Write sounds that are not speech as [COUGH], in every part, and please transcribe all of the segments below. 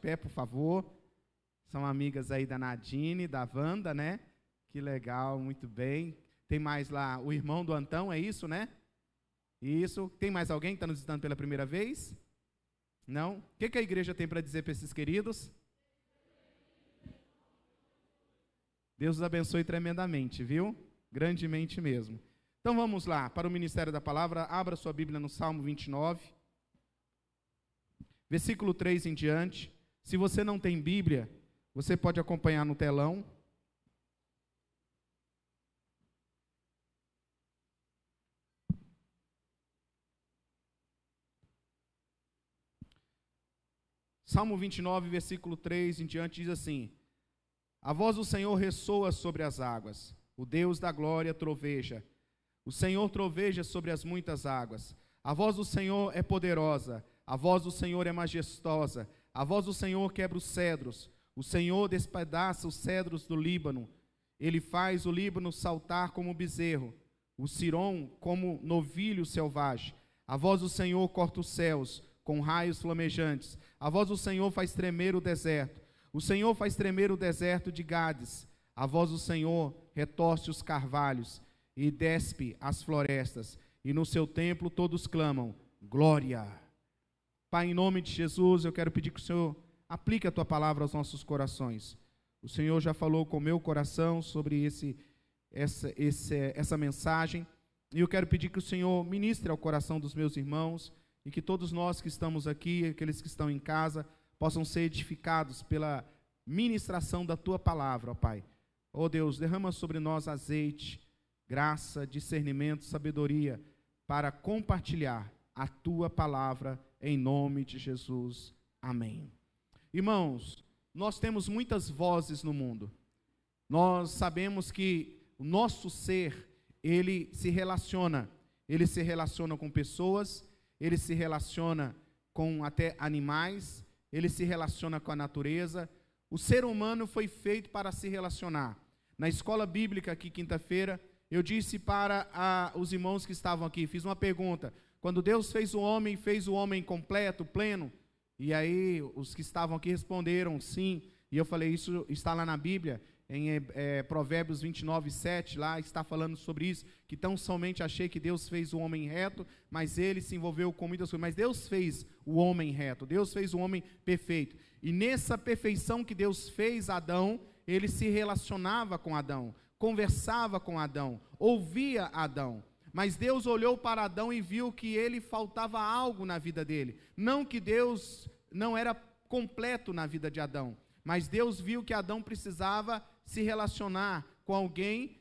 pé, por favor. São amigas aí da Nadine, da Wanda, né? Que legal, muito bem. Tem mais lá o irmão do Antão, é isso, né? Isso. Tem mais alguém que está nos visitando pela primeira vez? Não? O que, que a igreja tem para dizer para esses queridos? Deus os abençoe tremendamente, viu? Grandemente mesmo. Então vamos lá, para o ministério da palavra, abra sua Bíblia no Salmo 29, versículo 3 em diante. Se você não tem Bíblia, você pode acompanhar no telão. Salmo 29, versículo 3 em diante diz assim: A voz do Senhor ressoa sobre as águas, o Deus da glória troveja. O Senhor troveja sobre as muitas águas. A voz do Senhor é poderosa, a voz do Senhor é majestosa, a voz do Senhor quebra os cedros. O Senhor despedaça os cedros do Líbano. Ele faz o Líbano saltar como bezerro, o Siron como novilho selvagem. A voz do Senhor corta os céus com raios flamejantes. A voz do Senhor faz tremer o deserto. O Senhor faz tremer o deserto de Gades. A voz do Senhor retorce os carvalhos e despe as florestas, e no seu templo todos clamam: Glória! Pai, em nome de Jesus, eu quero pedir que o Senhor aplique a tua palavra aos nossos corações. O Senhor já falou com o meu coração sobre esse, essa, esse, essa mensagem, e eu quero pedir que o Senhor ministre ao coração dos meus irmãos e que todos nós que estamos aqui, aqueles que estão em casa, possam ser edificados pela ministração da tua palavra, ó Pai. Ó Deus, derrama sobre nós azeite, graça, discernimento, sabedoria para compartilhar a tua palavra em nome de Jesus. Amém. Irmãos, nós temos muitas vozes no mundo. Nós sabemos que o nosso ser, ele se relaciona, ele se relaciona com pessoas, ele se relaciona com até animais, ele se relaciona com a natureza. O ser humano foi feito para se relacionar. Na escola bíblica aqui quinta-feira, eu disse para a, os irmãos que estavam aqui, fiz uma pergunta. Quando Deus fez o homem, fez o homem completo, pleno? E aí os que estavam aqui responderam sim. E eu falei, isso está lá na Bíblia, em é, Provérbios 29, 7, lá está falando sobre isso, que tão somente achei que Deus fez o homem reto, mas ele se envolveu com muitas coisas. Mas Deus fez o homem reto, Deus fez o homem perfeito. E nessa perfeição que Deus fez Adão, ele se relacionava com Adão conversava com Adão, ouvia Adão. Mas Deus olhou para Adão e viu que ele faltava algo na vida dele. Não que Deus não era completo na vida de Adão, mas Deus viu que Adão precisava se relacionar com alguém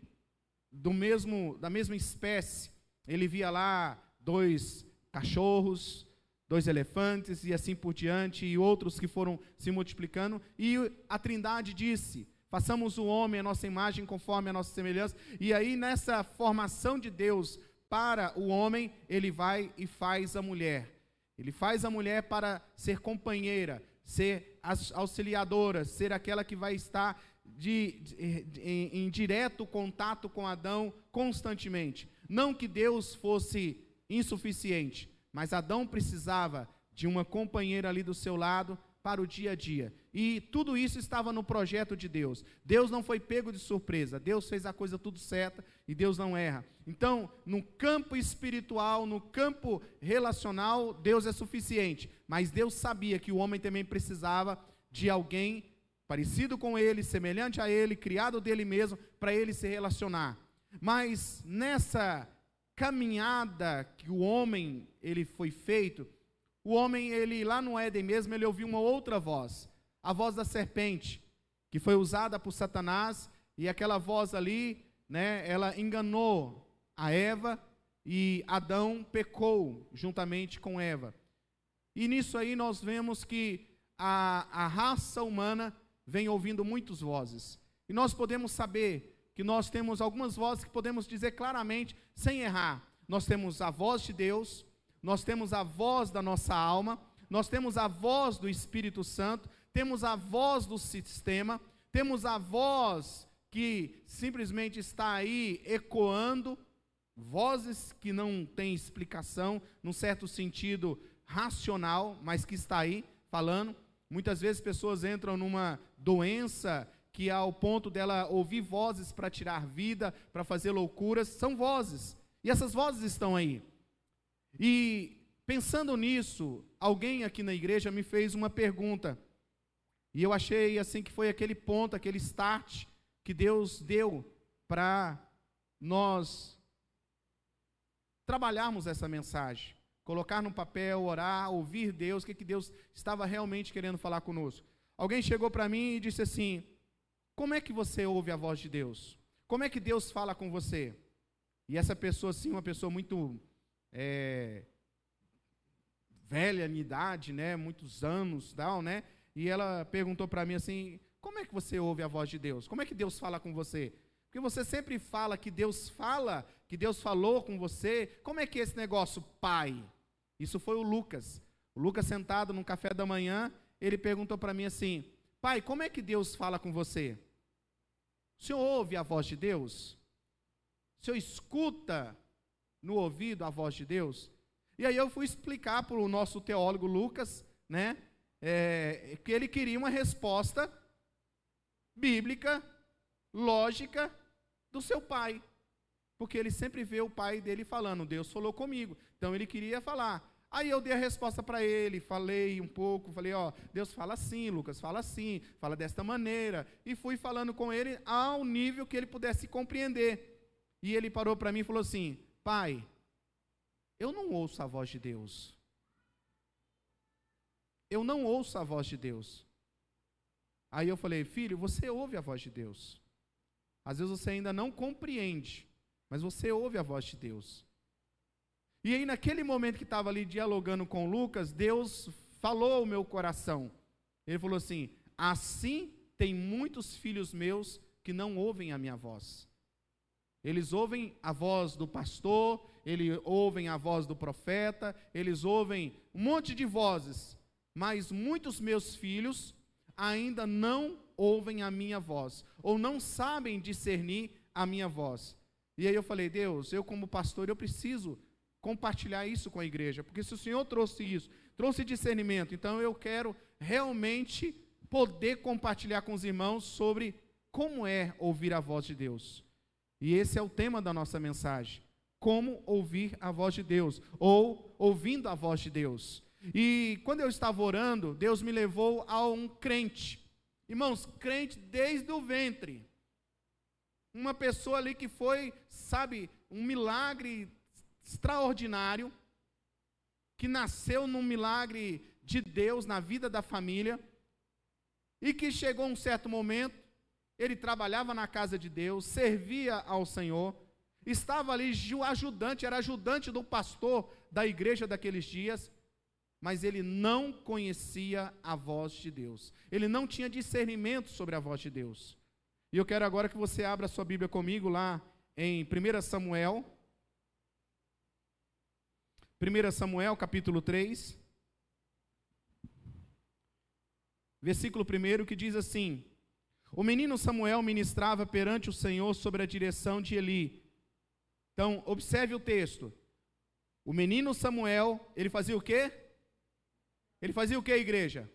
do mesmo da mesma espécie. Ele via lá dois cachorros, dois elefantes e assim por diante e outros que foram se multiplicando e a Trindade disse: Façamos o homem a nossa imagem conforme a nossa semelhança. E aí, nessa formação de Deus para o homem, ele vai e faz a mulher. Ele faz a mulher para ser companheira, ser auxiliadora, ser aquela que vai estar de, de, de, em, em direto contato com Adão constantemente. Não que Deus fosse insuficiente, mas Adão precisava de uma companheira ali do seu lado para o dia a dia. E tudo isso estava no projeto de Deus. Deus não foi pego de surpresa. Deus fez a coisa tudo certa e Deus não erra. Então, no campo espiritual, no campo relacional, Deus é suficiente. Mas Deus sabia que o homem também precisava de alguém parecido com ele, semelhante a ele, criado dele mesmo, para ele se relacionar. Mas nessa caminhada que o homem ele foi feito, o homem, ele lá no Éden mesmo, ele ouviu uma outra voz, a voz da serpente, que foi usada por Satanás, e aquela voz ali, né, ela enganou a Eva e Adão pecou juntamente com Eva. E nisso aí nós vemos que a, a raça humana vem ouvindo muitas vozes. E nós podemos saber que nós temos algumas vozes que podemos dizer claramente, sem errar. Nós temos a voz de Deus, nós temos a voz da nossa alma, nós temos a voz do Espírito Santo, temos a voz do sistema, temos a voz que simplesmente está aí ecoando, vozes que não têm explicação, num certo sentido racional, mas que está aí falando. Muitas vezes pessoas entram numa doença que ao ponto dela ouvir vozes para tirar vida, para fazer loucuras, são vozes. E essas vozes estão aí. E pensando nisso, alguém aqui na igreja me fez uma pergunta. E eu achei assim que foi aquele ponto, aquele start que Deus deu para nós trabalharmos essa mensagem, colocar no papel, orar, ouvir Deus, o que, que Deus estava realmente querendo falar conosco. Alguém chegou para mim e disse assim: Como é que você ouve a voz de Deus? Como é que Deus fala com você? E essa pessoa, assim, uma pessoa muito é, velha em idade, né, muitos anos, tal, né? E ela perguntou para mim assim: Como é que você ouve a voz de Deus? Como é que Deus fala com você? Porque você sempre fala que Deus fala, que Deus falou com você. Como é que é esse negócio, pai? Isso foi o Lucas. O Lucas sentado no café da manhã, ele perguntou para mim assim: Pai, como é que Deus fala com você? O senhor ouve a voz de Deus? O senhor escuta no ouvido a voz de Deus? E aí eu fui explicar para o nosso teólogo Lucas, né, é, que ele queria uma resposta bíblica, lógica, do seu pai. Porque ele sempre vê o pai dele falando, Deus falou comigo. Então ele queria falar. Aí eu dei a resposta para ele, falei um pouco, falei, ó, Deus fala assim, Lucas, fala assim, fala desta maneira. E fui falando com ele ao nível que ele pudesse compreender. E ele parou para mim e falou assim: Pai, eu não ouço a voz de Deus. Eu não ouço a voz de Deus. Aí eu falei, filho, você ouve a voz de Deus. Às vezes você ainda não compreende, mas você ouve a voz de Deus. E aí, naquele momento que estava ali dialogando com Lucas, Deus falou ao meu coração. Ele falou assim: Assim tem muitos filhos meus que não ouvem a minha voz. Eles ouvem a voz do pastor, eles ouvem a voz do profeta, eles ouvem um monte de vozes, mas muitos meus filhos ainda não ouvem a minha voz, ou não sabem discernir a minha voz. E aí eu falei, Deus, eu como pastor, eu preciso compartilhar isso com a igreja, porque se o Senhor trouxe isso, trouxe discernimento, então eu quero realmente poder compartilhar com os irmãos sobre como é ouvir a voz de Deus. E esse é o tema da nossa mensagem. Como ouvir a voz de Deus, ou ouvindo a voz de Deus. E quando eu estava orando, Deus me levou a um crente. Irmãos, crente desde o ventre. Uma pessoa ali que foi, sabe, um milagre extraordinário, que nasceu num milagre de Deus na vida da família, e que chegou um certo momento, ele trabalhava na casa de Deus, servia ao Senhor, estava ali ajudante, era ajudante do pastor da igreja daqueles dias, mas ele não conhecia a voz de Deus. Ele não tinha discernimento sobre a voz de Deus. E eu quero agora que você abra sua Bíblia comigo lá em 1 Samuel. 1 Samuel, capítulo 3. Versículo 1 que diz assim: o menino Samuel ministrava perante o Senhor sobre a direção de Eli. Então, observe o texto. O menino Samuel, ele fazia o quê? Ele fazia o quê, igreja?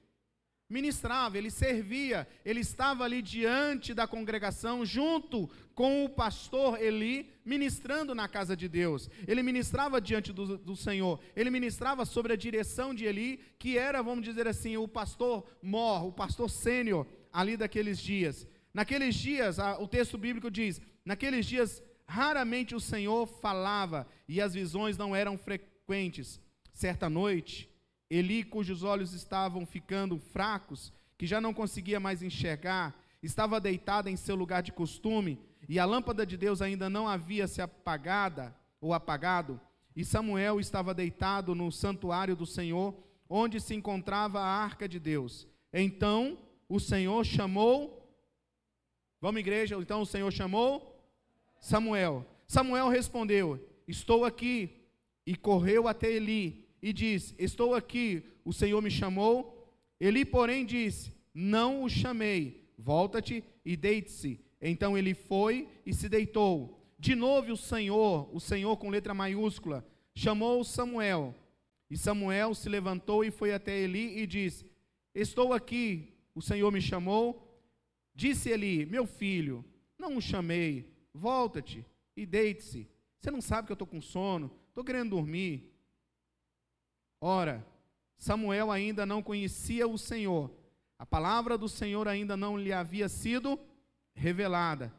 Ministrava, ele servia, ele estava ali diante da congregação, junto com o pastor Eli, ministrando na casa de Deus. Ele ministrava diante do, do Senhor, ele ministrava sobre a direção de Eli, que era, vamos dizer assim, o pastor mor, o pastor sênior ali daqueles dias. Naqueles dias, o texto bíblico diz: naqueles dias, raramente o Senhor falava e as visões não eram frequentes. Certa noite, Eli, cujos olhos estavam ficando fracos, que já não conseguia mais enxergar, estava deitado em seu lugar de costume, e a lâmpada de Deus ainda não havia se apagada ou apagado, e Samuel estava deitado no santuário do Senhor, onde se encontrava a arca de Deus. Então o Senhor chamou. Vamos, igreja? Então o Senhor chamou Samuel. Samuel respondeu: Estou aqui. E correu até Eli e disse: Estou aqui, o Senhor me chamou. Eli, porém, disse: Não o chamei. Volta-te e deite-se. Então ele foi e se deitou. De novo o Senhor, o Senhor com letra maiúscula, chamou Samuel. E Samuel se levantou e foi até Eli e disse: Estou aqui, o Senhor me chamou. Disse Eli: Meu filho, não o chamei, volta-te e deite-se. Você não sabe que eu estou com sono, estou querendo dormir. Ora, Samuel ainda não conhecia o Senhor, a palavra do Senhor ainda não lhe havia sido revelada.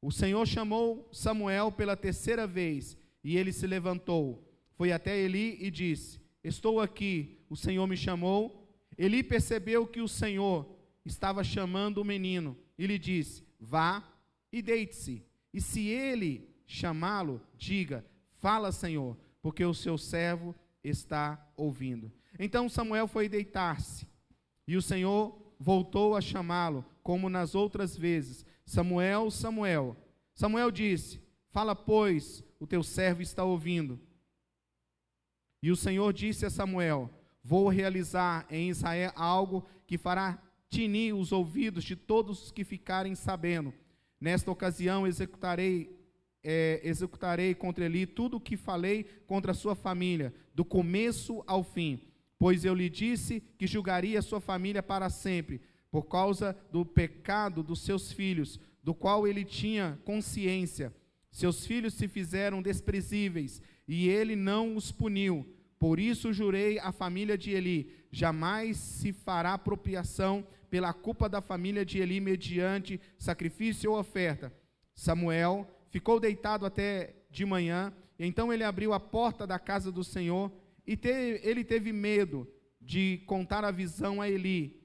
O Senhor chamou Samuel pela terceira vez e ele se levantou, foi até Eli e disse: Estou aqui, o Senhor me chamou. Eli percebeu que o Senhor estava chamando o menino e lhe disse: Vá e deite-se. E se ele chamá-lo, diga: Fala, Senhor, porque o seu servo está ouvindo. Então Samuel foi deitar-se, e o Senhor voltou a chamá-lo, como nas outras vezes: Samuel, Samuel. Samuel disse: Fala, pois, o teu servo está ouvindo. E o Senhor disse a Samuel: Vou realizar em Israel algo que fará tinir os ouvidos de todos os que ficarem sabendo. Nesta ocasião executarei é, executarei contra ele tudo o que falei contra a sua família, do começo ao fim. Pois eu lhe disse que julgaria a sua família para sempre, por causa do pecado dos seus filhos, do qual ele tinha consciência. Seus filhos se fizeram desprezíveis, e ele não os puniu. Por isso jurei à família de Eli: jamais se fará apropriação pela culpa da família de Eli mediante sacrifício ou oferta. Samuel ficou deitado até de manhã, então ele abriu a porta da casa do Senhor, e ele teve medo de contar a visão a Eli.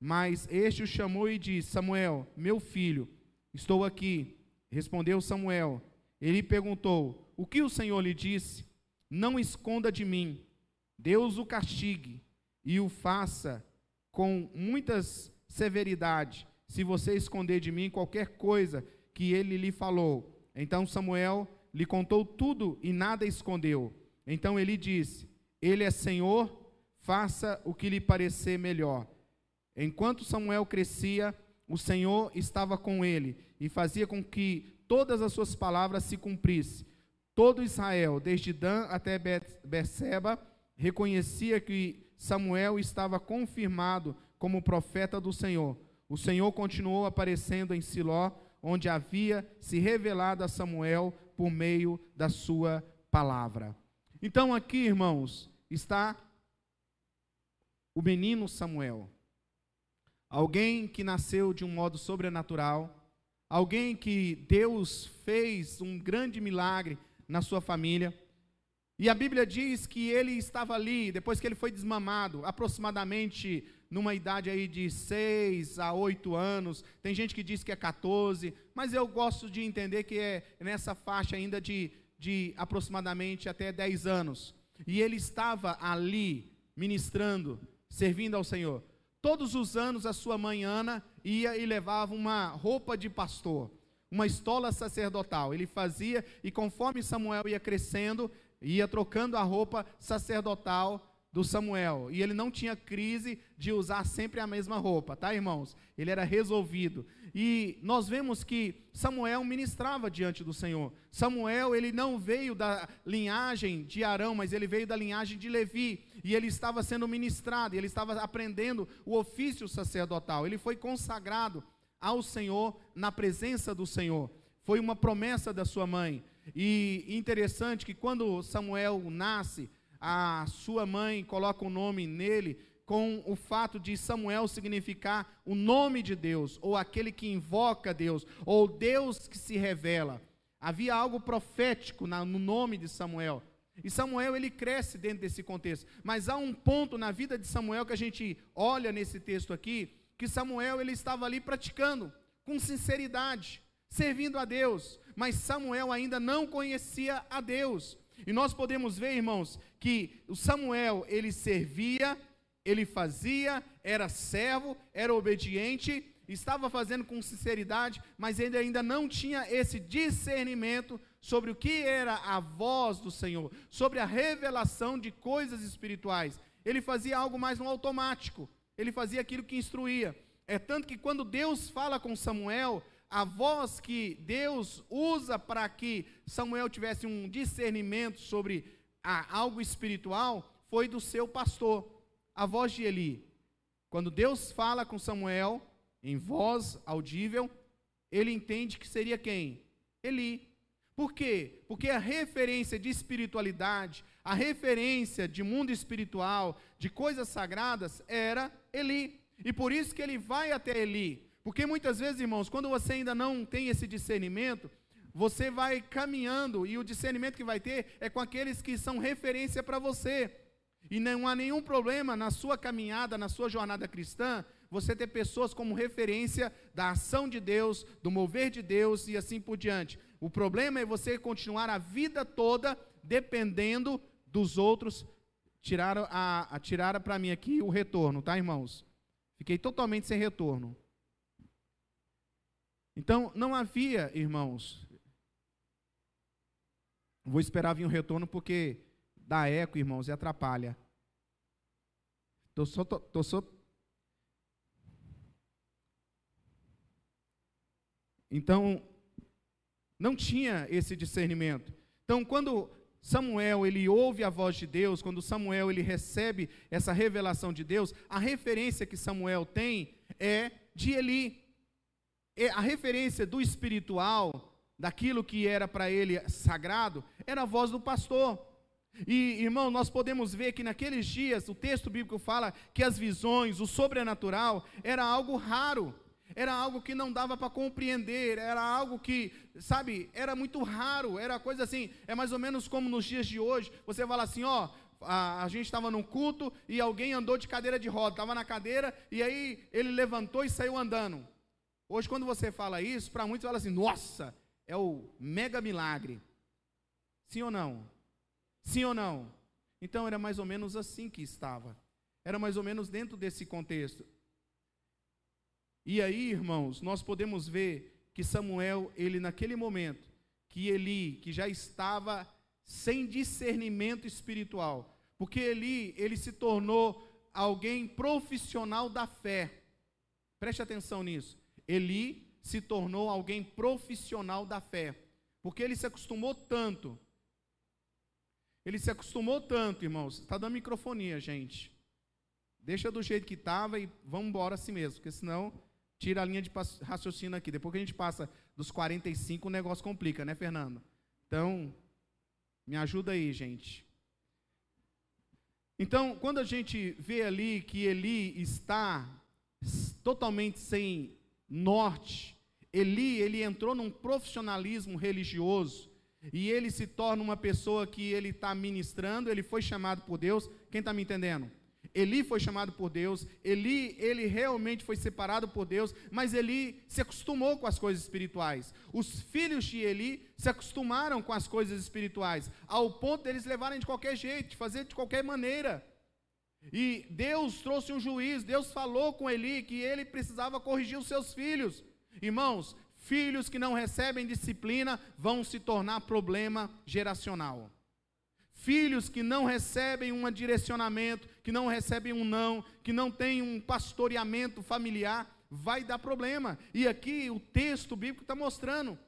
Mas este o chamou e disse: Samuel, meu filho, estou aqui. Respondeu Samuel. Ele perguntou: O que o Senhor lhe disse? Não esconda de mim. Deus o castigue e o faça com muitas severidade, se você esconder de mim qualquer coisa que ele lhe falou. Então Samuel lhe contou tudo e nada escondeu. Então ele disse: Ele é Senhor, faça o que lhe parecer melhor. Enquanto Samuel crescia, o Senhor estava com ele e fazia com que todas as suas palavras se cumprissem. Todo Israel, desde Dan até Berseba, reconhecia que Samuel estava confirmado como profeta do Senhor. O Senhor continuou aparecendo em Siló, onde havia se revelado a Samuel por meio da sua palavra. Então, aqui, irmãos, está o menino Samuel. Alguém que nasceu de um modo sobrenatural, alguém que Deus fez um grande milagre na sua família. E a Bíblia diz que ele estava ali, depois que ele foi desmamado, aproximadamente numa idade aí de 6 a 8 anos, tem gente que diz que é 14, mas eu gosto de entender que é nessa faixa ainda de, de aproximadamente até 10 anos. E ele estava ali ministrando, servindo ao Senhor. Todos os anos a sua mãe Ana ia e levava uma roupa de pastor, uma estola sacerdotal. Ele fazia e conforme Samuel ia crescendo, ia trocando a roupa sacerdotal do Samuel. E ele não tinha crise de usar sempre a mesma roupa, tá, irmãos? Ele era resolvido. E nós vemos que Samuel ministrava diante do Senhor. Samuel, ele não veio da linhagem de Arão, mas ele veio da linhagem de Levi. E ele estava sendo ministrado, ele estava aprendendo o ofício sacerdotal. Ele foi consagrado ao Senhor na presença do Senhor. Foi uma promessa da sua mãe. E interessante que quando Samuel nasce, a sua mãe coloca o um nome nele com o fato de Samuel significar o nome de Deus, ou aquele que invoca Deus, ou Deus que se revela. Havia algo profético no nome de Samuel. E Samuel ele cresce dentro desse contexto. Mas há um ponto na vida de Samuel que a gente olha nesse texto aqui, que Samuel ele estava ali praticando com sinceridade, servindo a Deus, mas Samuel ainda não conhecia a Deus. E nós podemos ver, irmãos, que o Samuel, ele servia, ele fazia, era servo, era obediente, estava fazendo com sinceridade, mas ele ainda não tinha esse discernimento sobre o que era a voz do Senhor, sobre a revelação de coisas espirituais. Ele fazia algo mais no automático, ele fazia aquilo que instruía. É tanto que quando Deus fala com Samuel, a voz que Deus usa para que Samuel tivesse um discernimento sobre a, algo espiritual foi do seu pastor, a voz de Eli. Quando Deus fala com Samuel, em voz audível, ele entende que seria quem? Eli. Por quê? Porque a referência de espiritualidade, a referência de mundo espiritual, de coisas sagradas, era Eli. E por isso que ele vai até Eli. Porque muitas vezes, irmãos, quando você ainda não tem esse discernimento, você vai caminhando e o discernimento que vai ter é com aqueles que são referência para você. E não há nenhum problema na sua caminhada, na sua jornada cristã, você ter pessoas como referência da ação de Deus, do mover de Deus e assim por diante. O problema é você continuar a vida toda dependendo dos outros. Tiraram, a, a tiraram para mim aqui o retorno, tá, irmãos? Fiquei totalmente sem retorno. Então, não havia, irmãos, Vou esperar vir o retorno porque dá eco, irmãos, e atrapalha. Tô só, tô, tô só... Então, não tinha esse discernimento. Então, quando Samuel ele ouve a voz de Deus, quando Samuel ele recebe essa revelação de Deus, a referência que Samuel tem é de Eli. É a referência do espiritual daquilo que era para ele sagrado, era a voz do pastor. E, irmão, nós podemos ver que naqueles dias, o texto bíblico fala que as visões, o sobrenatural, era algo raro, era algo que não dava para compreender, era algo que, sabe, era muito raro, era coisa assim, é mais ou menos como nos dias de hoje, você fala assim, ó, a, a gente estava num culto e alguém andou de cadeira de roda, estava na cadeira e aí ele levantou e saiu andando. Hoje, quando você fala isso, para muitos fala assim, nossa, é o mega milagre. Sim ou não? Sim ou não? Então era mais ou menos assim que estava. Era mais ou menos dentro desse contexto. E aí, irmãos, nós podemos ver que Samuel, ele naquele momento, que Eli, que já estava sem discernimento espiritual, porque Eli, ele se tornou alguém profissional da fé. Preste atenção nisso. Eli se tornou alguém profissional da fé, porque ele se acostumou tanto. Ele se acostumou tanto, irmãos. Está dando microfonia, gente. Deixa do jeito que estava e vamos embora assim mesmo, porque senão tira a linha de raciocínio aqui. Depois que a gente passa dos 45, o negócio complica, né, Fernando? Então, me ajuda aí, gente. Então, quando a gente vê ali que Eli está totalmente sem norte. Eli, ele entrou num profissionalismo religioso e ele se torna uma pessoa que ele está ministrando, ele foi chamado por Deus. Quem está me entendendo? Eli foi chamado por Deus, Eli, ele realmente foi separado por Deus, mas Eli se acostumou com as coisas espirituais. Os filhos de Eli se acostumaram com as coisas espirituais, ao ponto deles levarem de qualquer jeito, de fazer de qualquer maneira. E Deus trouxe um juiz, Deus falou com Eli que ele precisava corrigir os seus filhos. Irmãos, filhos que não recebem disciplina vão se tornar problema geracional. Filhos que não recebem um direcionamento, que não recebem um não, que não têm um pastoreamento familiar, vai dar problema. E aqui o texto bíblico está mostrando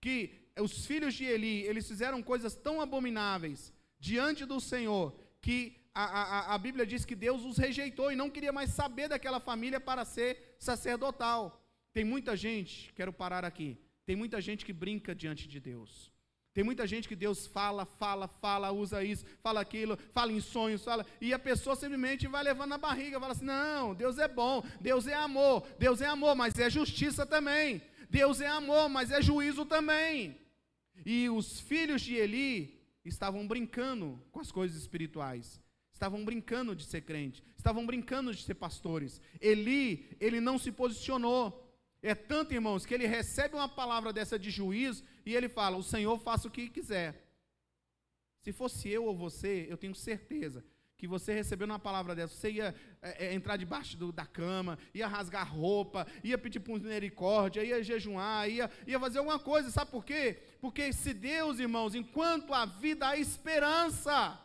que os filhos de Eli, eles fizeram coisas tão abomináveis diante do Senhor, que a, a, a Bíblia diz que Deus os rejeitou e não queria mais saber daquela família para ser sacerdotal. Tem muita gente, quero parar aqui, tem muita gente que brinca diante de Deus. Tem muita gente que Deus fala, fala, fala, usa isso, fala aquilo, fala em sonhos, fala, e a pessoa simplesmente vai levando na barriga, fala assim: não, Deus é bom, Deus é amor, Deus é amor, mas é justiça também. Deus é amor, mas é juízo também. E os filhos de Eli estavam brincando com as coisas espirituais. Estavam brincando de ser crente, estavam brincando de ser pastores. Eli, ele não se posicionou. É tanto, irmãos, que ele recebe uma palavra dessa de juízo e ele fala: O Senhor faça o que quiser. Se fosse eu ou você, eu tenho certeza que você recebendo uma palavra dessa, você ia é, é, entrar debaixo do, da cama, ia rasgar roupa, ia pedir misericórdia, ia jejuar, ia, ia fazer alguma coisa, sabe por quê? Porque se Deus, irmãos, enquanto a vida há esperança,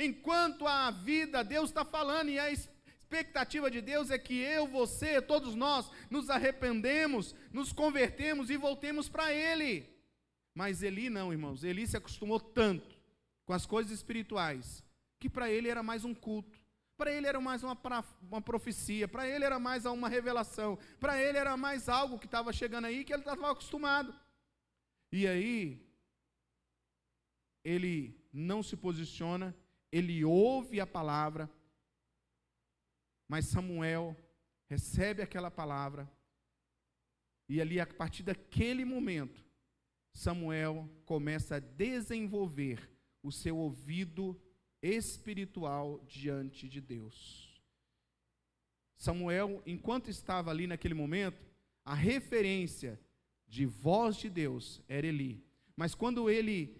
Enquanto há vida, Deus está falando, e a expectativa de Deus é que eu, você, todos nós, nos arrependemos, nos convertemos e voltemos para Ele. Mas Eli não, irmãos, Eli se acostumou tanto com as coisas espirituais, que para ele era mais um culto. Para ele era mais uma, uma profecia, para ele era mais uma revelação, para ele era mais algo que estava chegando aí que ele estava acostumado. E aí, ele não se posiciona, ele ouve a palavra, mas Samuel recebe aquela palavra, e ali, a partir daquele momento, Samuel começa a desenvolver o seu ouvido espiritual diante de Deus. Samuel, enquanto estava ali naquele momento, a referência de voz de Deus era Eli. Mas quando ele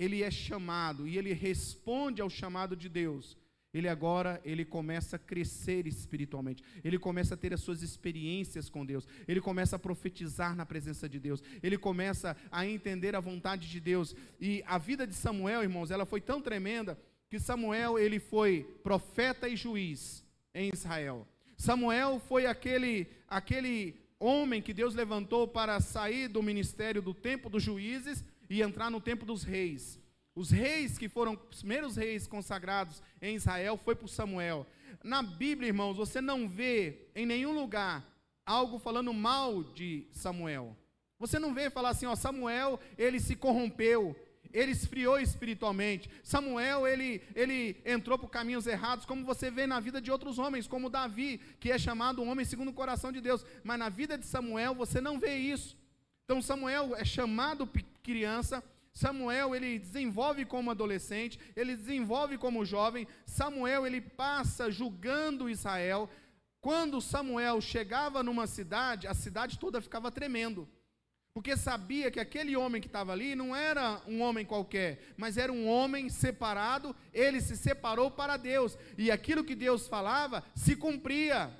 ele é chamado e ele responde ao chamado de Deus, ele agora ele começa a crescer espiritualmente. Ele começa a ter as suas experiências com Deus. Ele começa a profetizar na presença de Deus. Ele começa a entender a vontade de Deus. E a vida de Samuel, irmãos, ela foi tão tremenda que Samuel ele foi profeta e juiz em Israel. Samuel foi aquele aquele homem que Deus levantou para sair do ministério do tempo dos juízes e entrar no tempo dos reis. Os reis que foram os primeiros reis consagrados em Israel foi por Samuel. Na Bíblia, irmãos, você não vê em nenhum lugar algo falando mal de Samuel. Você não vê falar assim, ó, Samuel, ele se corrompeu, ele esfriou espiritualmente. Samuel, ele, ele entrou por caminhos errados, como você vê na vida de outros homens, como Davi, que é chamado um homem segundo o coração de Deus. Mas na vida de Samuel, você não vê isso. Então, Samuel é chamado criança. Samuel, ele desenvolve como adolescente, ele desenvolve como jovem. Samuel, ele passa julgando Israel. Quando Samuel chegava numa cidade, a cidade toda ficava tremendo porque sabia que aquele homem que estava ali não era um homem qualquer, mas era um homem separado, ele se separou para Deus, e aquilo que Deus falava se cumpria.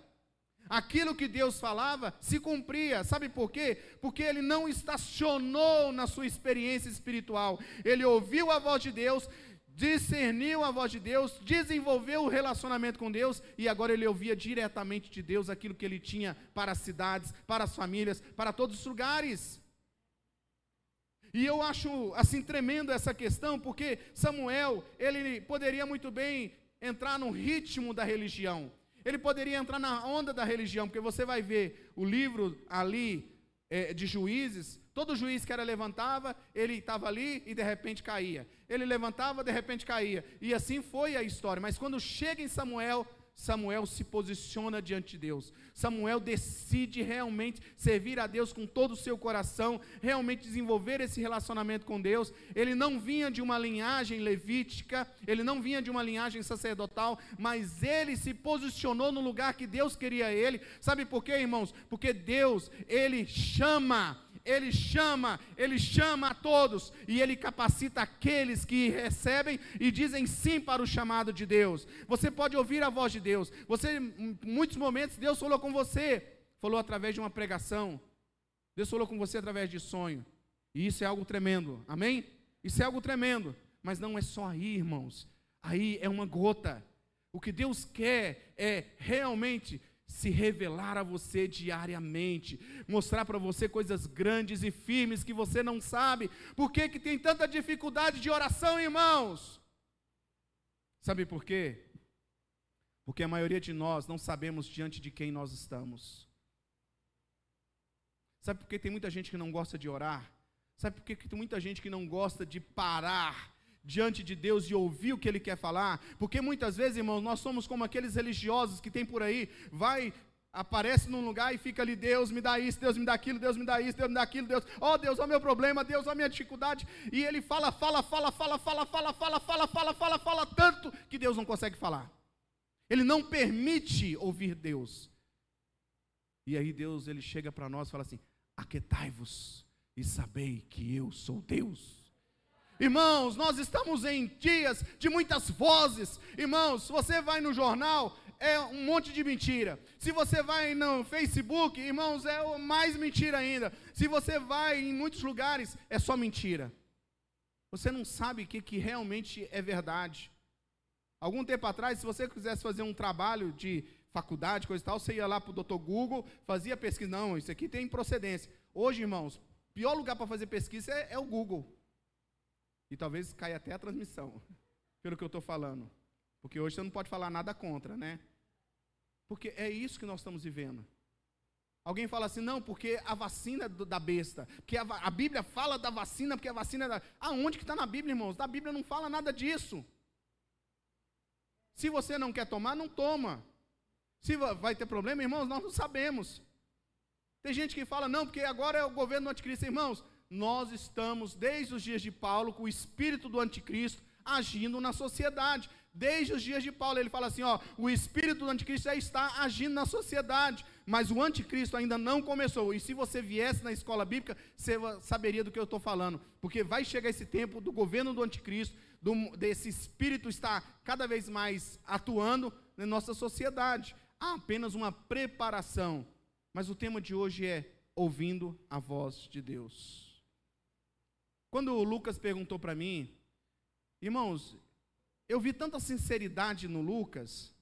Aquilo que Deus falava se cumpria, sabe por quê? Porque ele não estacionou na sua experiência espiritual, ele ouviu a voz de Deus, discerniu a voz de Deus, desenvolveu o relacionamento com Deus e agora ele ouvia diretamente de Deus aquilo que ele tinha para as cidades, para as famílias, para todos os lugares. E eu acho assim tremendo essa questão, porque Samuel, ele poderia muito bem entrar no ritmo da religião. Ele poderia entrar na onda da religião, porque você vai ver o livro ali é, de juízes, todo juiz que era levantava, ele estava ali e de repente caía. Ele levantava, de repente caía. E assim foi a história. Mas quando chega em Samuel, Samuel se posiciona diante de Deus. Samuel decide realmente servir a Deus com todo o seu coração, realmente desenvolver esse relacionamento com Deus. Ele não vinha de uma linhagem levítica, ele não vinha de uma linhagem sacerdotal, mas ele se posicionou no lugar que Deus queria ele. Sabe por quê, irmãos? Porque Deus, ele chama ele chama, ele chama a todos e ele capacita aqueles que recebem e dizem sim para o chamado de Deus. Você pode ouvir a voz de Deus. Você, em muitos momentos, Deus falou com você, falou através de uma pregação. Deus falou com você através de sonho. E isso é algo tremendo. Amém? Isso é algo tremendo. Mas não é só aí, irmãos. Aí é uma gota. O que Deus quer é realmente se revelar a você diariamente, mostrar para você coisas grandes e firmes que você não sabe. Por que, que tem tanta dificuldade de oração, irmãos? Sabe por quê? Porque a maioria de nós não sabemos diante de quem nós estamos. Sabe por que tem muita gente que não gosta de orar? Sabe por que tem muita gente que não gosta de parar diante de Deus e ouvir o que Ele quer falar, porque muitas vezes, irmãos, nós somos como aqueles religiosos que tem por aí, vai, aparece num lugar e fica ali, Deus me dá isso, Deus me dá aquilo, Deus me dá isso, Deus me dá aquilo, Deus, ó oh, Deus, ó oh, meu problema, Deus, ó oh, minha dificuldade, e ele fala, fala, fala, fala, fala, fala, fala, fala, fala, fala, fala tanto que Deus não consegue falar. Ele não permite ouvir Deus. E aí Deus, ele chega para nós e fala assim: Aquetai-vos e sabei que eu sou Deus. Irmãos, nós estamos em dias de muitas vozes. Irmãos, se você vai no jornal, é um monte de mentira. Se você vai no Facebook, irmãos, é mais mentira ainda. Se você vai em muitos lugares, é só mentira. Você não sabe o que, que realmente é verdade. Algum tempo atrás, se você quisesse fazer um trabalho de faculdade, coisa e tal, você ia lá para o doutor Google, fazia pesquisa. Não, isso aqui tem procedência. Hoje, irmãos, pior lugar para fazer pesquisa é, é o Google. E talvez caia até a transmissão, [LAUGHS] pelo que eu estou falando. Porque hoje você não pode falar nada contra, né? Porque é isso que nós estamos vivendo. Alguém fala assim, não, porque a vacina do, da besta, porque a, a, Bíblia fala da vacina, porque a vacina é da. Aonde que está na Bíblia, irmãos? Na Bíblia não fala nada disso. Se você não quer tomar, não toma. Se vai ter problema, irmãos, nós não sabemos. Tem gente que fala, não, porque agora é o governo do anticristo. Irmãos, nós estamos, desde os dias de Paulo, com o espírito do anticristo agindo na sociedade. Desde os dias de Paulo, ele fala assim: ó, o espírito do anticristo já está agindo na sociedade, mas o anticristo ainda não começou. E se você viesse na escola bíblica, você saberia do que eu estou falando, porque vai chegar esse tempo do governo do anticristo, do, desse espírito estar cada vez mais atuando na nossa sociedade. Há apenas uma preparação, mas o tema de hoje é ouvindo a voz de Deus. Quando o Lucas perguntou para mim, irmãos, eu vi tanta sinceridade no Lucas,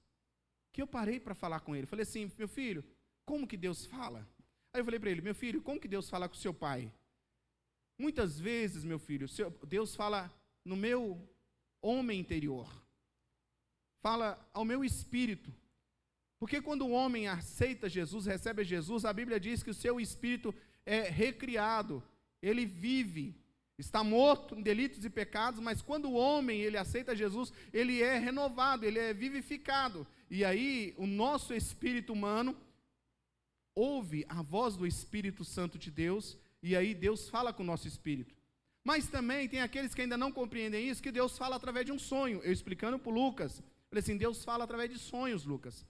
que eu parei para falar com ele. Falei assim, meu filho, como que Deus fala? Aí eu falei para ele, meu filho, como que Deus fala com seu pai? Muitas vezes, meu filho, Deus fala no meu homem interior, fala ao meu espírito. Porque quando o homem aceita Jesus, recebe Jesus, a Bíblia diz que o seu espírito é recriado, ele vive, está morto em delitos e pecados, mas quando o homem ele aceita Jesus, ele é renovado, ele é vivificado. E aí o nosso espírito humano ouve a voz do Espírito Santo de Deus, e aí Deus fala com o nosso espírito. Mas também tem aqueles que ainda não compreendem isso, que Deus fala através de um sonho. Eu explicando para o Lucas, falei assim, Deus fala através de sonhos, Lucas.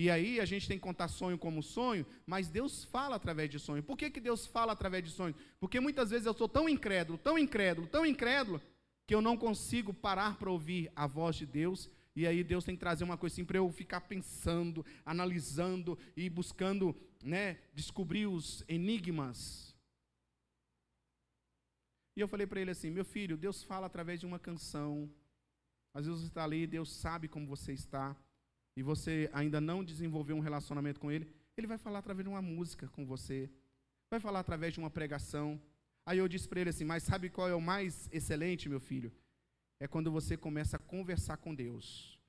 E aí a gente tem que contar sonho como sonho, mas Deus fala através de sonho. Por que, que Deus fala através de sonho? Porque muitas vezes eu sou tão incrédulo, tão incrédulo, tão incrédulo, que eu não consigo parar para ouvir a voz de Deus. E aí Deus tem que trazer uma coisa assim para eu ficar pensando, analisando e buscando, né, descobrir os enigmas. E eu falei para ele assim: meu filho, Deus fala através de uma canção. Às vezes você está ali, Deus sabe como você está e você ainda não desenvolveu um relacionamento com Ele, Ele vai falar através de uma música com você, vai falar através de uma pregação. Aí eu disse para ele assim: Mas sabe qual é o mais excelente, meu filho? É quando você começa a conversar com Deus.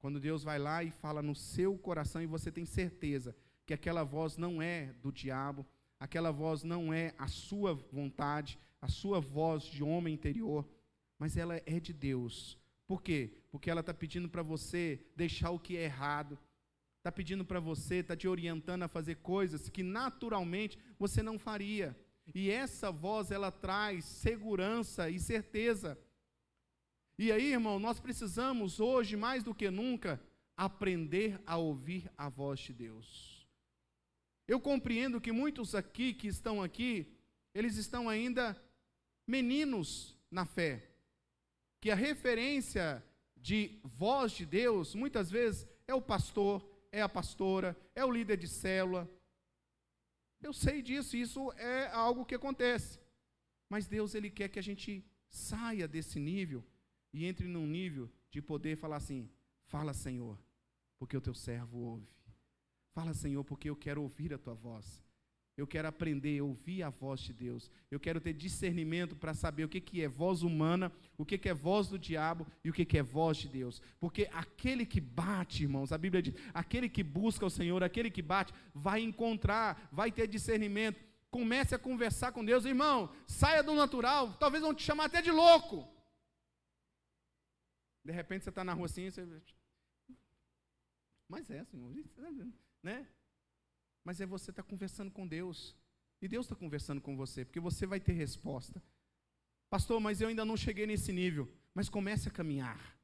Quando Deus vai lá e fala no seu coração e você tem certeza que aquela voz não é do diabo, aquela voz não é a sua vontade, a sua voz de homem interior, mas ela é de Deus. Por quê? Porque ela está pedindo para você deixar o que é errado, está pedindo para você, está te orientando a fazer coisas que naturalmente você não faria. E essa voz, ela traz segurança e certeza. E aí, irmão, nós precisamos hoje, mais do que nunca, aprender a ouvir a voz de Deus. Eu compreendo que muitos aqui que estão aqui, eles estão ainda meninos na fé que a referência de voz de Deus, muitas vezes, é o pastor, é a pastora, é o líder de célula. Eu sei disso, isso é algo que acontece. Mas Deus, Ele quer que a gente saia desse nível e entre num nível de poder falar assim: fala, Senhor, porque o teu servo ouve. Fala, Senhor, porque eu quero ouvir a tua voz. Eu quero aprender, ouvir a voz de Deus. Eu quero ter discernimento para saber o que, que é voz humana, o que, que é voz do diabo e o que, que é voz de Deus. Porque aquele que bate, irmãos, a Bíblia diz: aquele que busca o Senhor, aquele que bate, vai encontrar, vai ter discernimento. Comece a conversar com Deus, irmão. Saia do natural, talvez vão te chamar até de louco. De repente você está na rua assim, você. Mas é, Senhor, né? Mas é você estar tá conversando com Deus. E Deus está conversando com você, porque você vai ter resposta. Pastor, mas eu ainda não cheguei nesse nível. Mas comece a caminhar.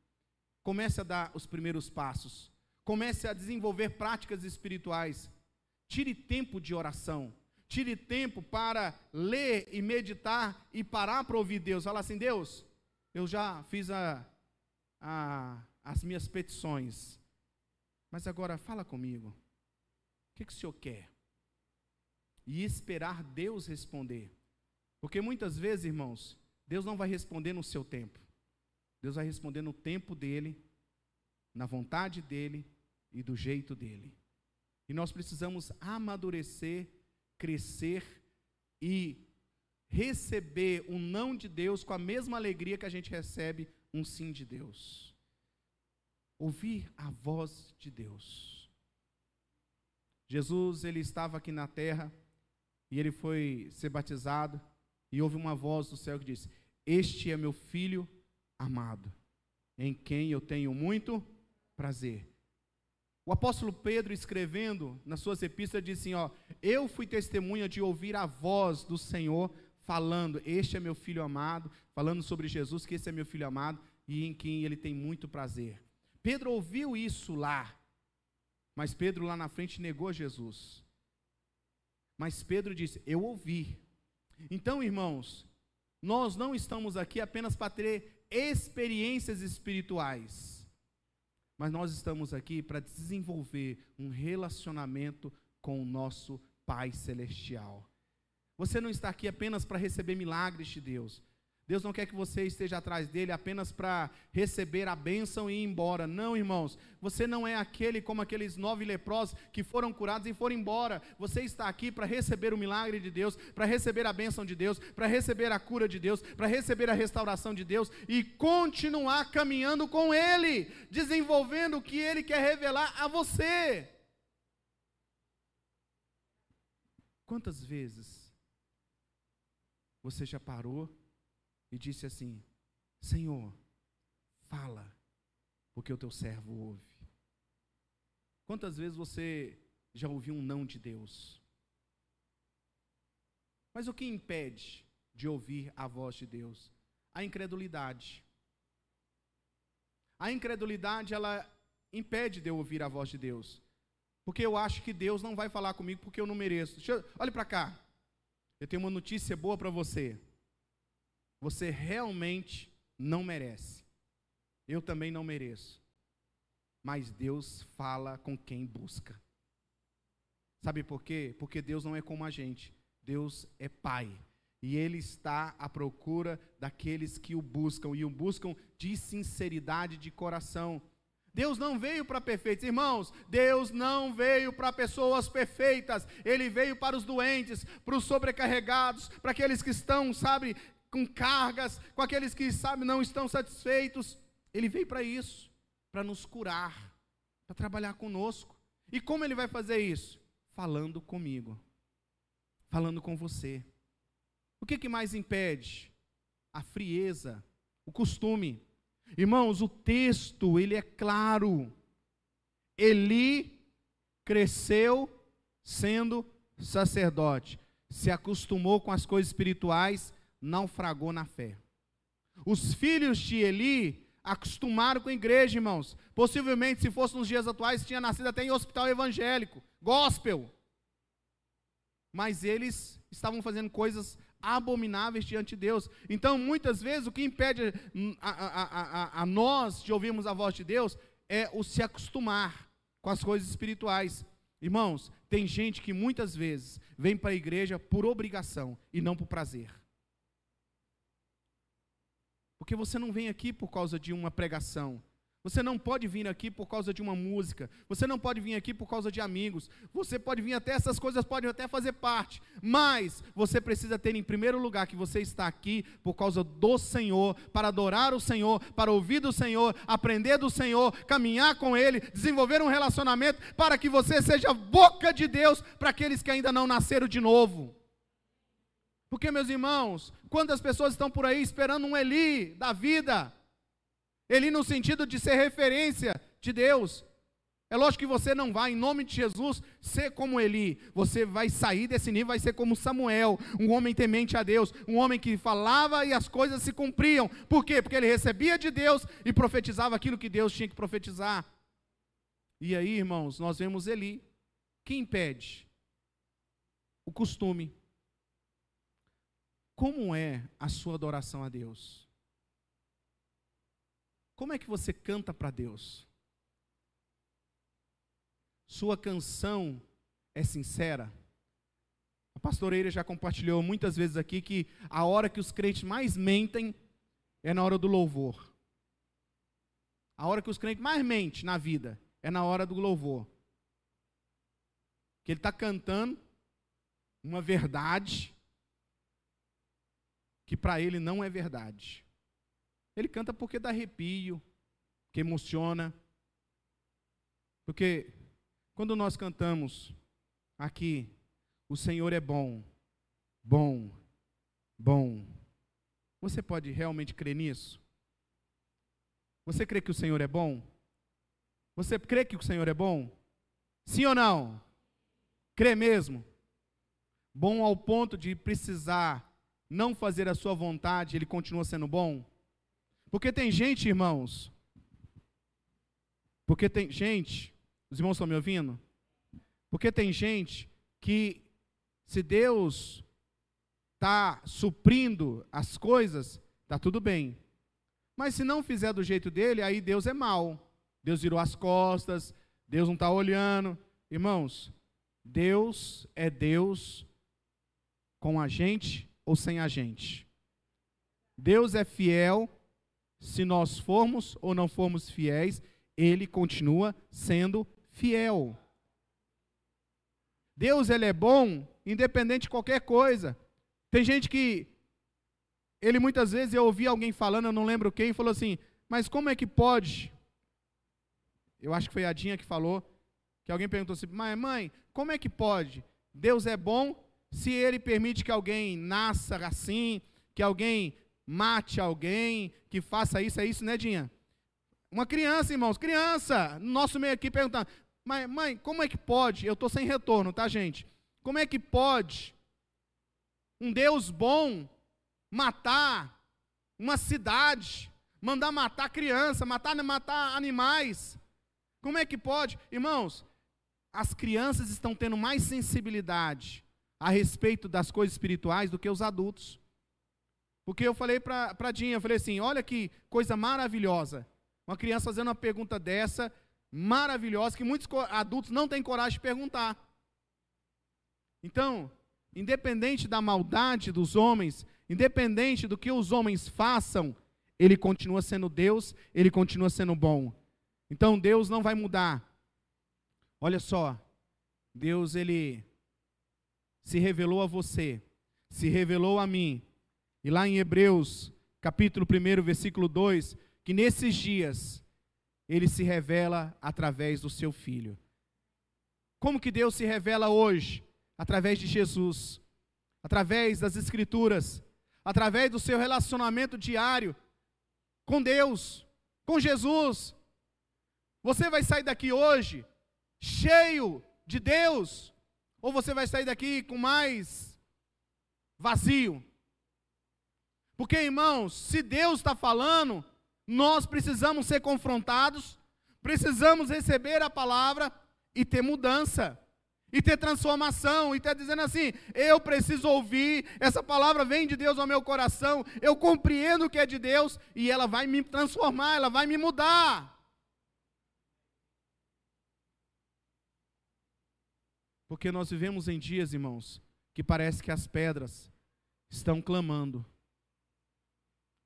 Comece a dar os primeiros passos. Comece a desenvolver práticas espirituais. Tire tempo de oração. Tire tempo para ler e meditar e parar para ouvir Deus. Fala assim: Deus, eu já fiz a, a, as minhas petições. Mas agora fala comigo que, que o senhor quer? E esperar Deus responder. Porque muitas vezes, irmãos, Deus não vai responder no seu tempo. Deus vai responder no tempo dele, na vontade dele e do jeito dele. E nós precisamos amadurecer, crescer e receber um não de Deus com a mesma alegria que a gente recebe um sim de Deus. ouvir a voz de Deus. Jesus, ele estava aqui na terra e ele foi ser batizado e houve uma voz do céu que disse: Este é meu filho amado, em quem eu tenho muito prazer. O apóstolo Pedro, escrevendo nas suas epístolas, disse assim: ó, Eu fui testemunha de ouvir a voz do Senhor falando: Este é meu filho amado, falando sobre Jesus, que esse é meu filho amado e em quem ele tem muito prazer. Pedro ouviu isso lá, mas Pedro lá na frente negou Jesus. Mas Pedro disse: Eu ouvi. Então, irmãos, nós não estamos aqui apenas para ter experiências espirituais, mas nós estamos aqui para desenvolver um relacionamento com o nosso Pai Celestial. Você não está aqui apenas para receber milagres de Deus, Deus não quer que você esteja atrás dele apenas para receber a bênção e ir embora. Não, irmãos. Você não é aquele como aqueles nove leprosos que foram curados e foram embora. Você está aqui para receber o milagre de Deus, para receber a bênção de Deus, para receber a cura de Deus, para receber a restauração de Deus e continuar caminhando com Ele, desenvolvendo o que Ele quer revelar a você. Quantas vezes você já parou? E disse assim: Senhor, fala, porque o teu servo ouve. Quantas vezes você já ouviu um não de Deus? Mas o que impede de ouvir a voz de Deus? A incredulidade. A incredulidade, ela impede de eu ouvir a voz de Deus. Porque eu acho que Deus não vai falar comigo porque eu não mereço. Eu, olhe para cá. Eu tenho uma notícia boa para você você realmente não merece. Eu também não mereço. Mas Deus fala com quem busca. Sabe por quê? Porque Deus não é como a gente. Deus é Pai. E Ele está à procura daqueles que o buscam e o buscam de sinceridade de coração. Deus não veio para perfeitos, irmãos. Deus não veio para pessoas perfeitas. Ele veio para os doentes, para os sobrecarregados, para aqueles que estão, sabe, com cargas, com aqueles que, sabe, não estão satisfeitos. Ele veio para isso, para nos curar, para trabalhar conosco. E como ele vai fazer isso? Falando comigo, falando com você. O que, que mais impede? A frieza, o costume. Irmãos, o texto, ele é claro. Eli cresceu sendo sacerdote, se acostumou com as coisas espirituais naufragou na fé. Os filhos de Eli acostumaram com a igreja, irmãos. Possivelmente, se fosse nos dias atuais, tinha nascido até em hospital evangélico, gospel. Mas eles estavam fazendo coisas abomináveis diante de Deus. Então, muitas vezes, o que impede a, a, a, a, nós de ouvirmos a voz de Deus é o se acostumar com as coisas espirituais. Irmãos, tem gente que muitas vezes vem para a igreja por obrigação e não por prazer. Porque você não vem aqui por causa de uma pregação. Você não pode vir aqui por causa de uma música. Você não pode vir aqui por causa de amigos. Você pode vir até essas coisas podem até fazer parte, mas você precisa ter em primeiro lugar que você está aqui por causa do Senhor, para adorar o Senhor, para ouvir do Senhor, aprender do Senhor, caminhar com ele, desenvolver um relacionamento para que você seja boca de Deus para aqueles que ainda não nasceram de novo. Porque, meus irmãos, quando as pessoas estão por aí esperando um Eli da vida, Eli no sentido de ser referência de Deus, é lógico que você não vai, em nome de Jesus, ser como Eli. Você vai sair desse nível, vai ser como Samuel, um homem temente a Deus, um homem que falava e as coisas se cumpriam. Por quê? Porque ele recebia de Deus e profetizava aquilo que Deus tinha que profetizar. E aí, irmãos, nós vemos Eli. Que impede? O costume. Como é a sua adoração a Deus? Como é que você canta para Deus? Sua canção é sincera? A pastoreira já compartilhou muitas vezes aqui que a hora que os crentes mais mentem é na hora do louvor. A hora que os crentes mais mentem na vida é na hora do louvor. Que ele está cantando uma verdade que para ele não é verdade. Ele canta porque dá arrepio, que emociona, Porque quando nós cantamos aqui, o Senhor é bom, bom, bom. Você pode realmente crer nisso? Você crê que o Senhor é bom? Você crê que o Senhor é bom? Sim ou não? Crê mesmo? Bom ao ponto de precisar não fazer a sua vontade, ele continua sendo bom? Porque tem gente, irmãos, porque tem gente, os irmãos estão me ouvindo? Porque tem gente que, se Deus está suprindo as coisas, está tudo bem. Mas se não fizer do jeito dele, aí Deus é mal. Deus virou as costas, Deus não está olhando. Irmãos, Deus é Deus com a gente ou sem a gente. Deus é fiel se nós formos ou não formos fiéis, ele continua sendo fiel. Deus ele é bom independente de qualquer coisa. Tem gente que ele muitas vezes eu ouvi alguém falando, eu não lembro quem, falou assim: "Mas como é que pode?" Eu acho que foi a Dinha que falou, que alguém perguntou assim: "Mas mãe, como é que pode? Deus é bom se ele permite que alguém nasça assim, que alguém mate alguém, que faça isso, é isso, né, Dinha? Uma criança, irmãos, criança, no nosso meio aqui perguntando, mãe, mãe, como é que pode? Eu estou sem retorno, tá, gente? Como é que pode um Deus bom matar uma cidade, mandar matar criança, matar, matar animais? Como é que pode? Irmãos, as crianças estão tendo mais sensibilidade a respeito das coisas espirituais do que os adultos. Porque eu falei para a Dinha, eu falei assim, olha que coisa maravilhosa. Uma criança fazendo uma pergunta dessa, maravilhosa, que muitos adultos não têm coragem de perguntar. Então, independente da maldade dos homens, independente do que os homens façam, ele continua sendo Deus, ele continua sendo bom. Então Deus não vai mudar. Olha só, Deus ele se revelou a você, se revelou a mim. E lá em Hebreus, capítulo 1, versículo 2, que nesses dias ele se revela através do seu filho. Como que Deus se revela hoje? Através de Jesus, através das escrituras, através do seu relacionamento diário com Deus, com Jesus. Você vai sair daqui hoje cheio de Deus, ou você vai sair daqui com mais vazio? Porque, irmãos, se Deus está falando, nós precisamos ser confrontados, precisamos receber a palavra e ter mudança, e ter transformação, e ter dizendo assim: eu preciso ouvir, essa palavra vem de Deus ao meu coração, eu compreendo que é de Deus, e ela vai me transformar, ela vai me mudar. Porque nós vivemos em dias, irmãos, que parece que as pedras estão clamando.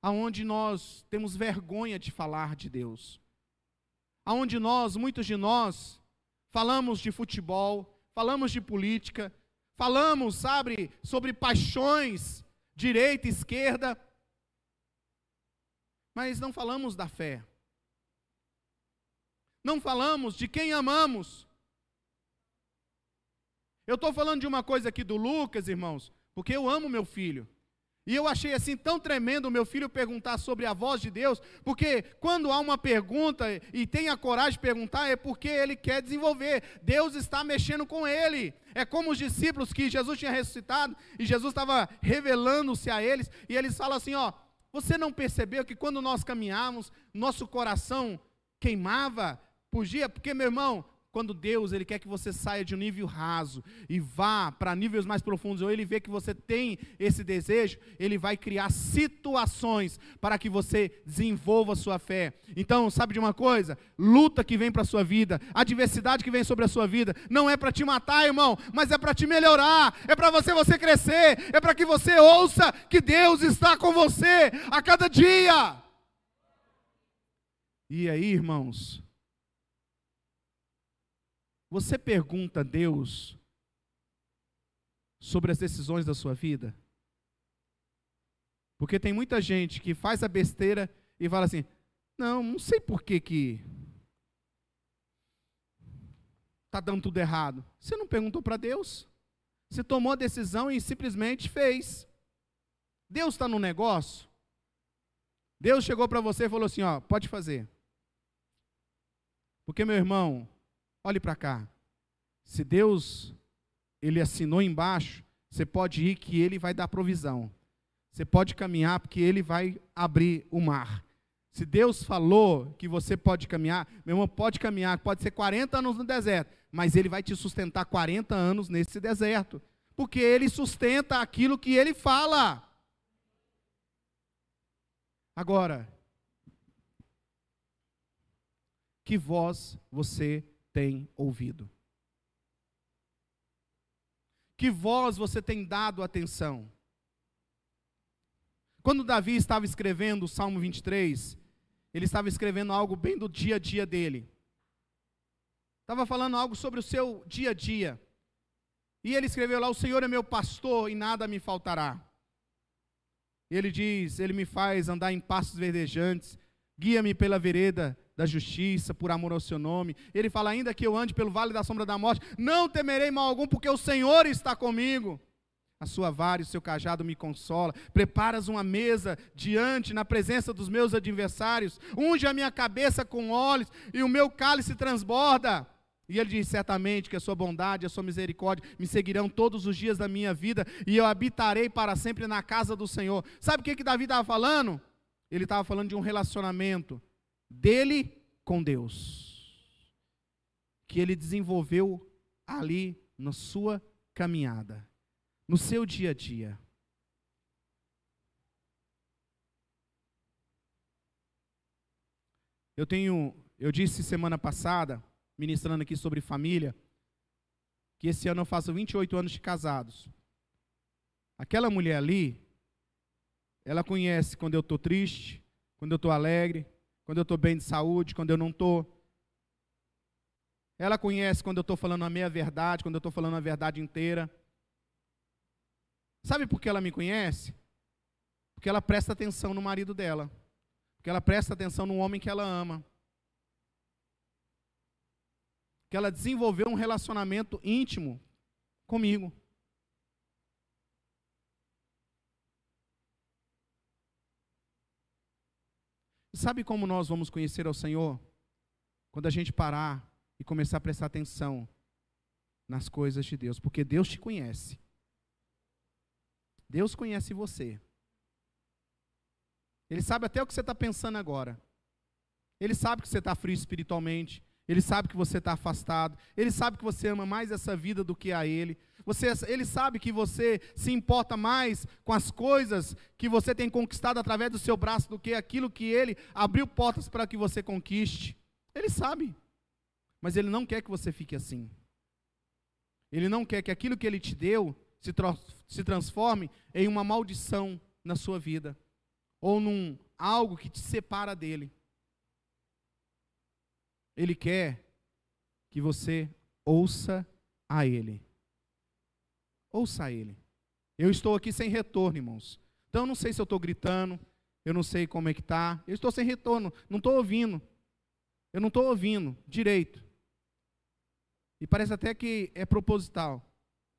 Aonde nós temos vergonha de falar de Deus. Aonde nós, muitos de nós, falamos de futebol, falamos de política, falamos, sabe, sobre paixões, direita, esquerda, mas não falamos da fé. Não falamos de quem amamos. Eu estou falando de uma coisa aqui do Lucas, irmãos, porque eu amo meu filho. E eu achei assim tão tremendo o meu filho perguntar sobre a voz de Deus, porque quando há uma pergunta e tem a coragem de perguntar, é porque ele quer desenvolver. Deus está mexendo com ele. É como os discípulos que Jesus tinha ressuscitado e Jesus estava revelando-se a eles, e eles falam assim: Ó, você não percebeu que quando nós caminhávamos, nosso coração queimava, fugia? Porque, meu irmão, quando Deus ele quer que você saia de um nível raso e vá para níveis mais profundos, ou ele vê que você tem esse desejo, ele vai criar situações para que você desenvolva a sua fé. Então, sabe de uma coisa? Luta que vem para a sua vida, adversidade que vem sobre a sua vida, não é para te matar, irmão, mas é para te melhorar, é para você você crescer, é para que você ouça que Deus está com você a cada dia. E aí, irmãos, você pergunta a Deus sobre as decisões da sua vida? Porque tem muita gente que faz a besteira e fala assim: não, não sei por que que. está dando tudo errado? Você não perguntou para Deus. Você tomou a decisão e simplesmente fez. Deus está no negócio. Deus chegou para você e falou assim: ó, pode fazer. Porque, meu irmão, olhe para cá. Se Deus, ele assinou embaixo, você pode ir que ele vai dar provisão. Você pode caminhar porque ele vai abrir o mar. Se Deus falou que você pode caminhar, meu irmão, pode caminhar, pode ser 40 anos no deserto, mas ele vai te sustentar 40 anos nesse deserto, porque ele sustenta aquilo que ele fala. Agora, que voz você tem ouvido? Que voz você tem dado atenção? Quando Davi estava escrevendo o Salmo 23, ele estava escrevendo algo bem do dia a dia dele. Estava falando algo sobre o seu dia a dia. E ele escreveu lá: O Senhor é meu pastor e nada me faltará. Ele diz: Ele me faz andar em passos verdejantes, guia-me pela vereda da justiça, por amor ao seu nome. Ele fala: Ainda que eu ande pelo vale da sombra da morte, não temerei mal algum, porque o Senhor está comigo a sua vara e o seu cajado me consola. Preparas uma mesa diante, na presença dos meus adversários. Unge a minha cabeça com óleos e o meu cálice transborda. E ele diz: certamente que a sua bondade e a sua misericórdia me seguirão todos os dias da minha vida, e eu habitarei para sempre na casa do Senhor. Sabe o que, que Davi estava falando? Ele estava falando de um relacionamento dele com Deus, que ele desenvolveu ali na sua caminhada no seu dia a dia. Eu tenho, eu disse semana passada, ministrando aqui sobre família, que esse ano eu faço 28 anos de casados. Aquela mulher ali, ela conhece quando eu estou triste, quando eu estou alegre, quando eu estou bem de saúde, quando eu não estou. Ela conhece quando eu estou falando a meia verdade, quando eu estou falando a verdade inteira. Sabe por que ela me conhece? Porque ela presta atenção no marido dela. Porque ela presta atenção no homem que ela ama. Que ela desenvolveu um relacionamento íntimo comigo. Sabe como nós vamos conhecer ao Senhor? Quando a gente parar e começar a prestar atenção nas coisas de Deus, porque Deus te conhece. Deus conhece você. Ele sabe até o que você está pensando agora. Ele sabe que você está frio espiritualmente. Ele sabe que você está afastado. Ele sabe que você ama mais essa vida do que a Ele. Você, ele sabe que você se importa mais com as coisas que você tem conquistado através do seu braço do que aquilo que Ele abriu portas para que você conquiste. Ele sabe. Mas Ele não quer que você fique assim. Ele não quer que aquilo que Ele te deu se, se transforme em uma maldição na sua vida, ou num algo que te separa dele. Ele quer que você ouça a Ele. Ouça a Ele. Eu estou aqui sem retorno, irmãos. Então eu não sei se eu estou gritando, eu não sei como é que está. Eu estou sem retorno, não estou ouvindo. Eu não estou ouvindo direito. E parece até que é proposital.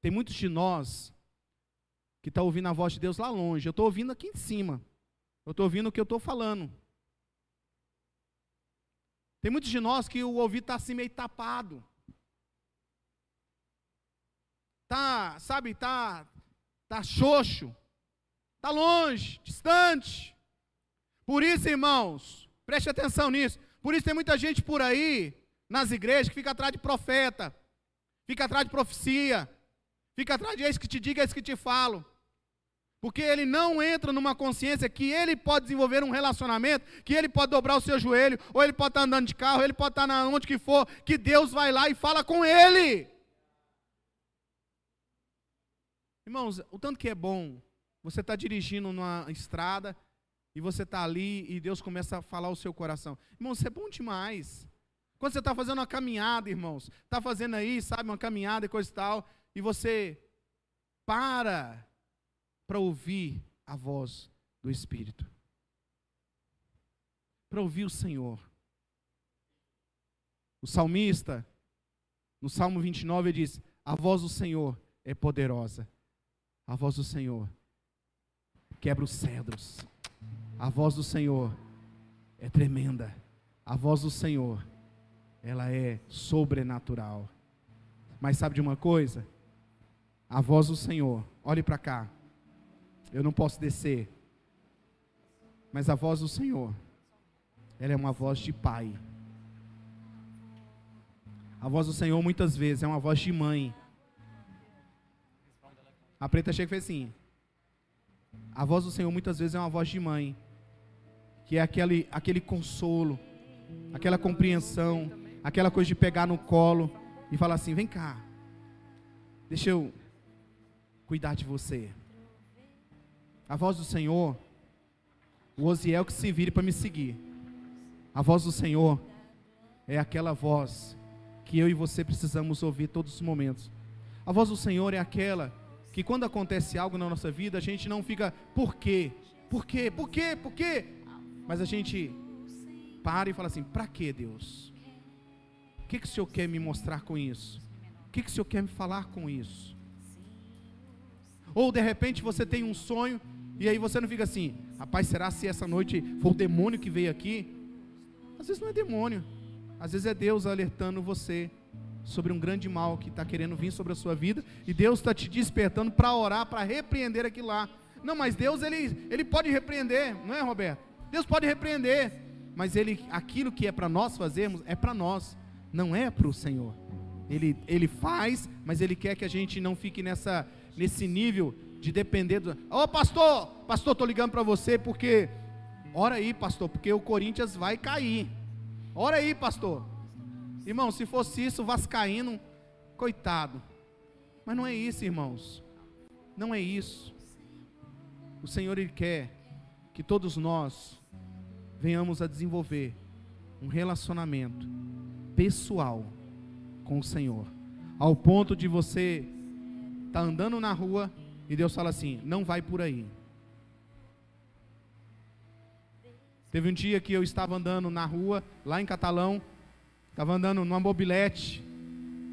Tem muitos de nós que estão tá ouvindo a voz de Deus lá longe. Eu estou ouvindo aqui em cima. Eu estou ouvindo o que eu estou falando. Tem muitos de nós que o ouvido está assim meio tapado. Tá, sabe, tá, tá xoxo. Tá longe, distante. Por isso, irmãos, preste atenção nisso. Por isso tem muita gente por aí, nas igrejas, que fica atrás de profeta, fica atrás de profecia, Fica atrás de eis que te diga, eis que te falo. Porque ele não entra numa consciência que ele pode desenvolver um relacionamento, que ele pode dobrar o seu joelho, ou ele pode estar andando de carro, ou ele pode estar na onde que for, que Deus vai lá e fala com ele. Irmãos, o tanto que é bom, você está dirigindo numa estrada e você está ali e Deus começa a falar o seu coração. Irmãos, isso é bom demais. Quando você está fazendo uma caminhada, irmãos, está fazendo aí, sabe, uma caminhada e coisa e tal, e você para para ouvir a voz do Espírito, para ouvir o Senhor. O salmista, No Salmo 29 ele diz: A voz do Senhor é poderosa. A voz do Senhor quebra os cedros. A voz do Senhor é tremenda. A voz do Senhor, ela é sobrenatural. Mas sabe de uma coisa? A voz do Senhor, olhe para cá. Eu não posso descer. Mas a voz do Senhor, ela é uma voz de pai. A voz do Senhor muitas vezes é uma voz de mãe. A preta chega e fez assim. A voz do Senhor muitas vezes é uma voz de mãe, que é aquele, aquele consolo, aquela compreensão, aquela coisa de pegar no colo e falar assim: vem cá, deixa eu cuidar de você. A voz do Senhor, o Osiel que se vire para me seguir. A voz do Senhor é aquela voz que eu e você precisamos ouvir todos os momentos. A voz do Senhor é aquela que quando acontece algo na nossa vida, a gente não fica, por quê? Por quê? Por quê? Por quê? Mas a gente para e fala assim: para que Deus? O que, que o Senhor quer me mostrar com isso? O que, que o Senhor quer me falar com isso? Ou de repente você tem um sonho e aí você não fica assim: rapaz, será se essa noite foi o demônio que veio aqui? Às vezes não é demônio, às vezes é Deus alertando você sobre um grande mal que está querendo vir sobre a sua vida, e Deus está te despertando para orar, para repreender aquilo lá. Não, mas Deus ele, ele pode repreender, não é, Roberto? Deus pode repreender, mas ele, aquilo que é para nós fazermos é para nós, não é para o Senhor. Ele, ele faz, mas ele quer que a gente não fique nessa, nesse nível de depender do. Ô oh, pastor, pastor, estou ligando para você porque. Ora aí, pastor, porque o Corinthians vai cair. Ora aí, pastor. Irmão, se fosse isso, Vascaíno, coitado. Mas não é isso, irmãos. Não é isso. O Senhor Ele quer que todos nós venhamos a desenvolver um relacionamento pessoal com o Senhor, ao ponto de você estar tá andando na rua e Deus fala assim: não vai por aí. Teve um dia que eu estava andando na rua, lá em Catalão, Estava andando numa mobilete.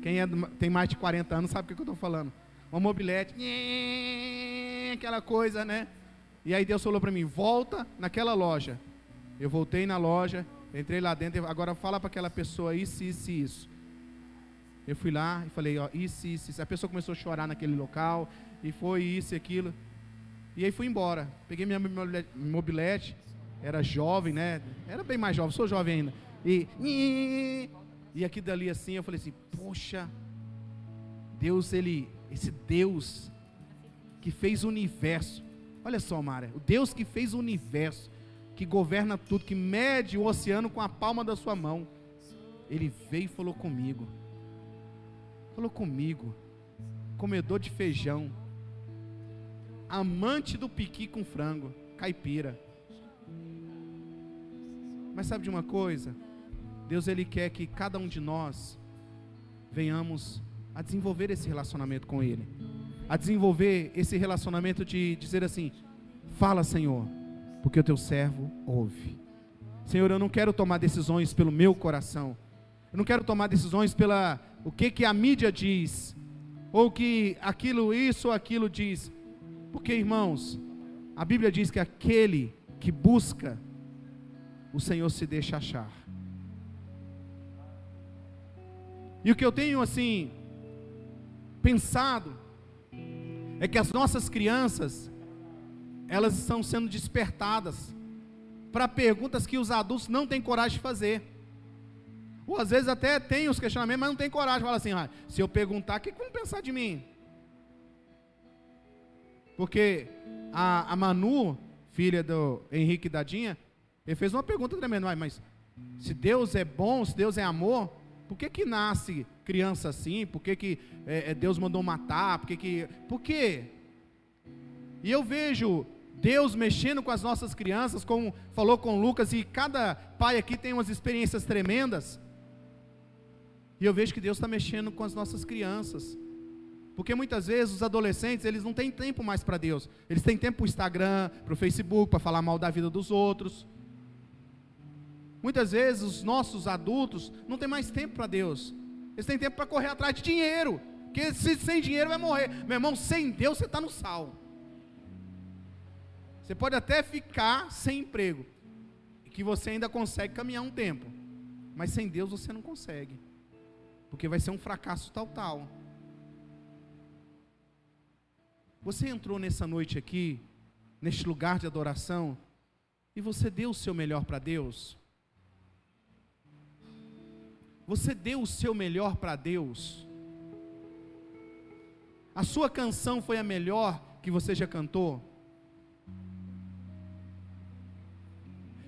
Quem é, tem mais de 40 anos sabe o que eu estou falando. Uma mobilete, aquela coisa, né? E aí Deus falou para mim: volta naquela loja. Eu voltei na loja, entrei lá dentro. Agora fala para aquela pessoa isso, isso isso. Eu fui lá e falei: ó, isso, isso, isso. A pessoa começou a chorar naquele local. E foi isso e aquilo. E aí fui embora. Peguei minha mobilete. Era jovem, né? Era bem mais jovem, sou jovem ainda. E, e aqui dali assim, eu falei assim, poxa, Deus, ele, esse Deus que fez o universo, olha só, Mara, o Deus que fez o universo, que governa tudo, que mede o oceano com a palma da sua mão, ele veio e falou comigo, falou comigo, comedor de feijão, amante do piqui com frango, caipira. Mas sabe de uma coisa? Deus ele quer que cada um de nós venhamos a desenvolver esse relacionamento com ele. A desenvolver esse relacionamento de dizer assim: "Fala, Senhor, porque o teu servo ouve". Senhor, eu não quero tomar decisões pelo meu coração. Eu não quero tomar decisões pela o que que a mídia diz, ou que aquilo isso ou aquilo diz. Porque, irmãos, a Bíblia diz que aquele que busca o Senhor se deixa achar. E o que eu tenho assim pensado é que as nossas crianças elas estão sendo despertadas para perguntas que os adultos não têm coragem de fazer. Ou às vezes até tem os questionamentos, mas não tem coragem. Fala assim, ah, se eu perguntar, o que, que vão pensar de mim? Porque a, a Manu, filha do Henrique Dadinha, ele fez uma pergunta tremenda, mas se Deus é bom, se Deus é amor, por que, que nasce criança assim? Por que, que é, é, Deus mandou matar? Por que, que. Por quê? E eu vejo Deus mexendo com as nossas crianças, como falou com Lucas, e cada pai aqui tem umas experiências tremendas. E eu vejo que Deus está mexendo com as nossas crianças. Porque muitas vezes os adolescentes, eles não têm tempo mais para Deus. Eles têm tempo para o Instagram, para o Facebook, para falar mal da vida dos outros. Muitas vezes os nossos adultos não têm mais tempo para Deus. Eles têm tempo para correr atrás de dinheiro. Porque se sem dinheiro vai morrer. Meu irmão, sem Deus você está no sal. Você pode até ficar sem emprego. Que você ainda consegue caminhar um tempo. Mas sem Deus você não consegue. Porque vai ser um fracasso total. Você entrou nessa noite aqui, neste lugar de adoração, e você deu o seu melhor para Deus? Você deu o seu melhor para Deus? A sua canção foi a melhor que você já cantou?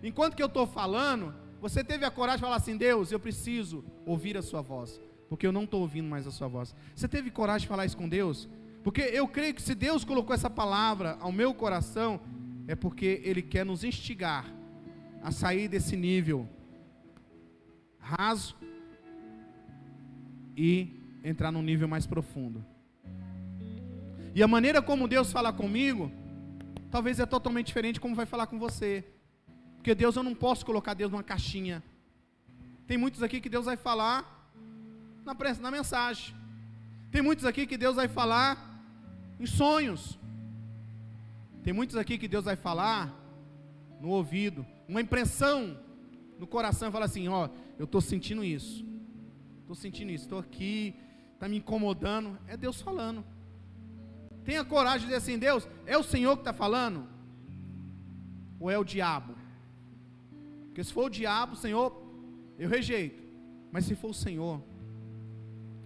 Enquanto que eu estou falando, você teve a coragem de falar assim: Deus, eu preciso ouvir a Sua voz, porque eu não estou ouvindo mais a Sua voz. Você teve coragem de falar isso com Deus? Porque eu creio que se Deus colocou essa palavra ao meu coração, é porque Ele quer nos instigar a sair desse nível raso e entrar num nível mais profundo. E a maneira como Deus fala comigo, talvez é totalmente diferente como vai falar com você. Porque Deus eu não posso colocar Deus numa caixinha. Tem muitos aqui que Deus vai falar na, na mensagem. Tem muitos aqui que Deus vai falar em sonhos. Tem muitos aqui que Deus vai falar no ouvido, uma impressão no coração, fala assim: ó, eu estou sentindo isso, estou sentindo isso, estou aqui, está me incomodando. É Deus falando. Tenha coragem de dizer assim: Deus, é o Senhor que está falando? Ou é o diabo? Porque se for o diabo, Senhor, eu rejeito. Mas se for o Senhor,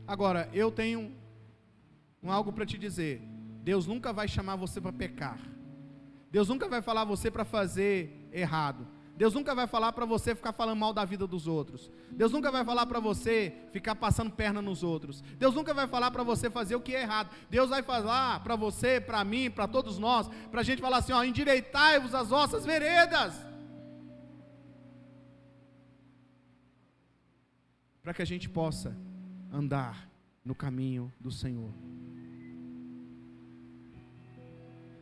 agora eu tenho um algo para te dizer. Deus nunca vai chamar você para pecar. Deus nunca vai falar você para fazer errado. Deus nunca vai falar para você ficar falando mal da vida dos outros. Deus nunca vai falar para você ficar passando perna nos outros. Deus nunca vai falar para você fazer o que é errado. Deus vai falar para você, para mim, para todos nós, para a gente falar assim: ó, endireitai-vos as vossas veredas. Para que a gente possa andar no caminho do Senhor.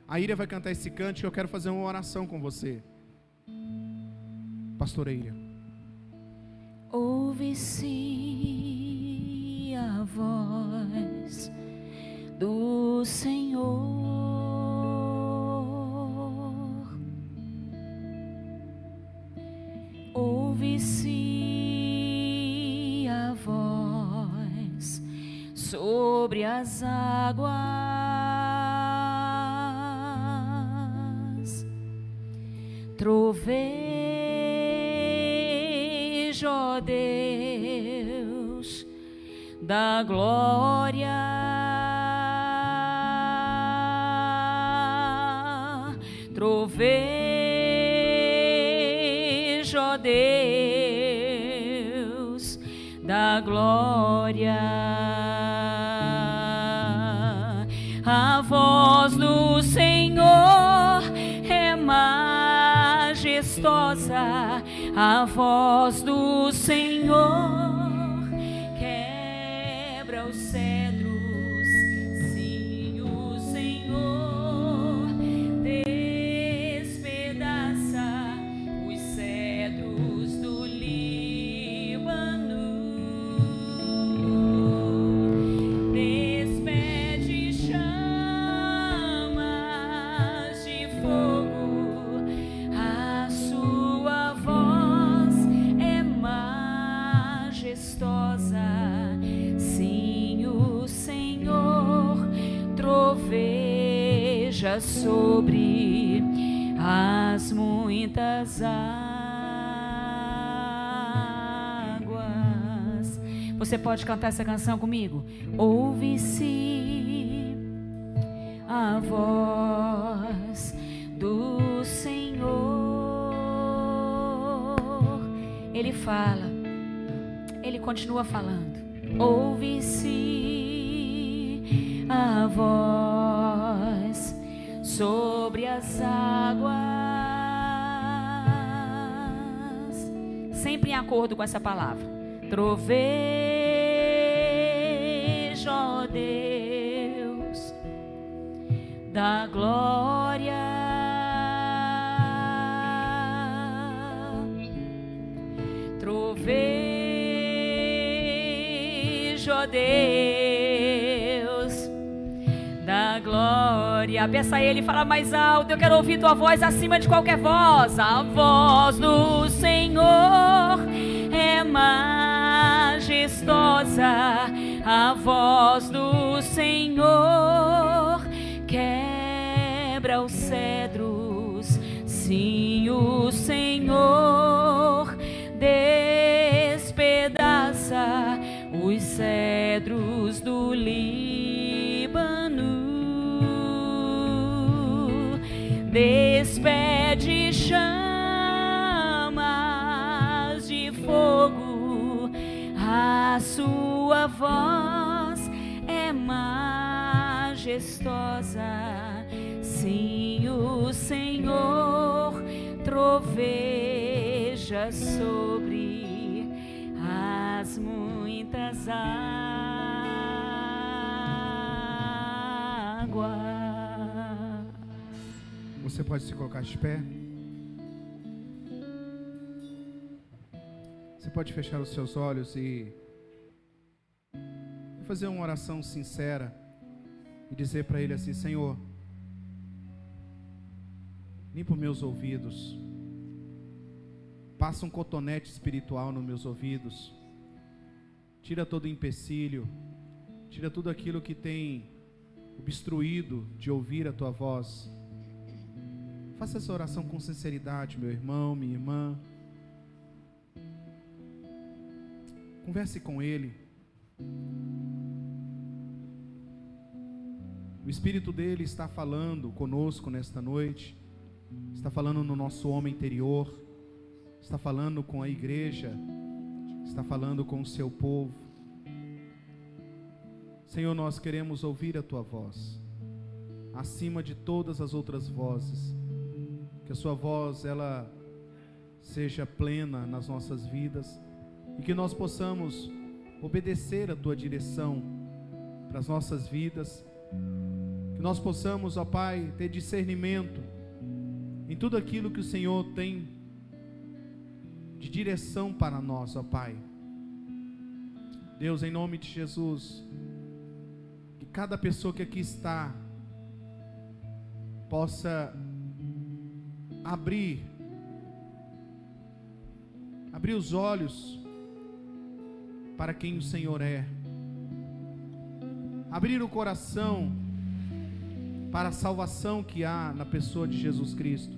A Ira vai cantar esse cante e eu quero fazer uma oração com você. Pastora Ira. Ouve-se a voz do Senhor. Ouve-se a voz sobre as águas. Deus, da glória. Trovejo, ó Deus, da glória. A voz do Senhor é majestosa, a voz do Senhor sobre as muitas águas. Você pode cantar essa canção comigo? Ouve-se a voz do Senhor. Ele fala, ele continua falando. Ouve-se a voz sobre as águas, sempre em acordo com essa palavra. Trovejo, ó Deus, da glória. Glória. Peça a Ele, fala mais alto. Eu quero ouvir tua voz acima de qualquer voz. A voz do Senhor é majestosa. A voz do Senhor quebra os cedros. Sim, o Senhor despedaça os cedros do Líbano, despede chamas de fogo, a sua voz é majestosa. Sim, o Senhor troveja sobre as muitas águas. Você pode se colocar de pé. Você pode fechar os seus olhos e fazer uma oração sincera e dizer para Ele assim: Senhor, limpa meus ouvidos, passa um cotonete espiritual nos meus ouvidos, tira todo o empecilho, tira tudo aquilo que tem obstruído de ouvir a tua voz. Faça essa oração com sinceridade, meu irmão, minha irmã. Converse com Ele. O Espírito dele está falando conosco nesta noite, está falando no nosso homem interior, está falando com a igreja, está falando com o seu povo. Senhor, nós queremos ouvir a tua voz, acima de todas as outras vozes, que a sua voz ela seja plena nas nossas vidas e que nós possamos obedecer a tua direção para as nossas vidas, que nós possamos, ó Pai, ter discernimento em tudo aquilo que o Senhor tem de direção para nós, ó Pai. Deus, em nome de Jesus, que cada pessoa que aqui está possa abrir abrir os olhos para quem o Senhor é. Abrir o coração para a salvação que há na pessoa de Jesus Cristo.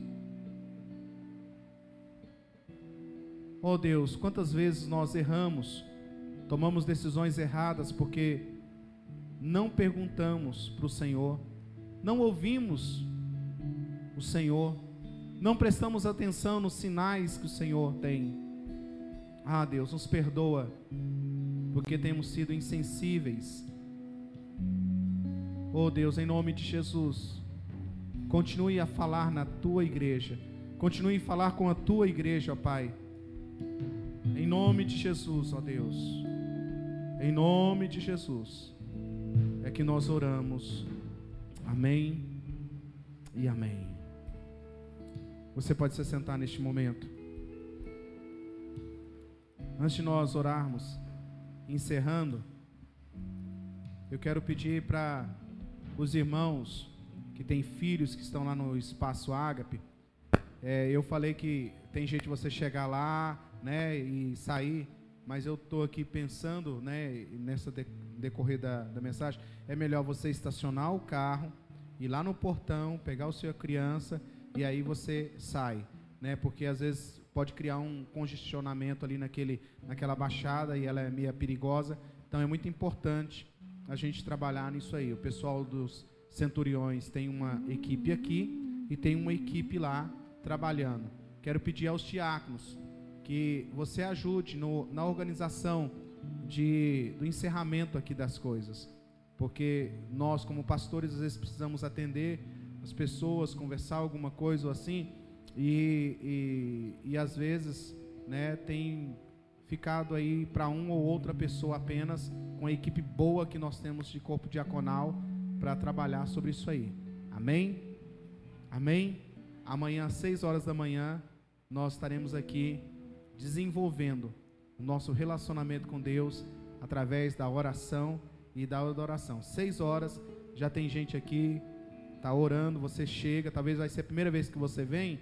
Oh Deus, quantas vezes nós erramos, tomamos decisões erradas porque não perguntamos para o Senhor, não ouvimos o Senhor, não prestamos atenção nos sinais que o Senhor tem. Ah, Deus, nos perdoa, porque temos sido insensíveis. Oh Deus, em nome de Jesus, continue a falar na tua igreja, continue a falar com a tua igreja, ó Pai. Em nome de Jesus, ó Deus, em nome de Jesus, é que nós oramos. Amém e amém. Você pode se sentar neste momento. Antes de nós orarmos, encerrando, eu quero pedir para os irmãos que têm filhos que estão lá no espaço Ágape. É, eu falei que tem jeito de você chegar lá, né, e sair, mas eu estou aqui pensando, né, nessa de, decorrer da, da mensagem, é melhor você estacionar o carro, ir lá no portão, pegar o sua criança e aí você sai, né, porque às vezes pode criar um congestionamento ali naquele, naquela baixada e ela é meio perigosa. Então é muito importante a gente trabalhar nisso aí. O pessoal dos centuriões tem uma equipe aqui e tem uma equipe lá trabalhando. Quero pedir aos diáconos que você ajude no, na organização de, do encerramento aqui das coisas. Porque nós, como pastores, às vezes precisamos atender as pessoas, conversar alguma coisa ou assim, e, e, e às vezes né, tem ficado aí para uma ou outra pessoa apenas, com a equipe boa que nós temos de corpo diaconal para trabalhar sobre isso aí. Amém? Amém? Amanhã às 6 horas da manhã nós estaremos aqui desenvolvendo o nosso relacionamento com Deus através da oração e da adoração. Seis horas, já tem gente aqui, tá orando, você chega, talvez vai ser a primeira vez que você vem.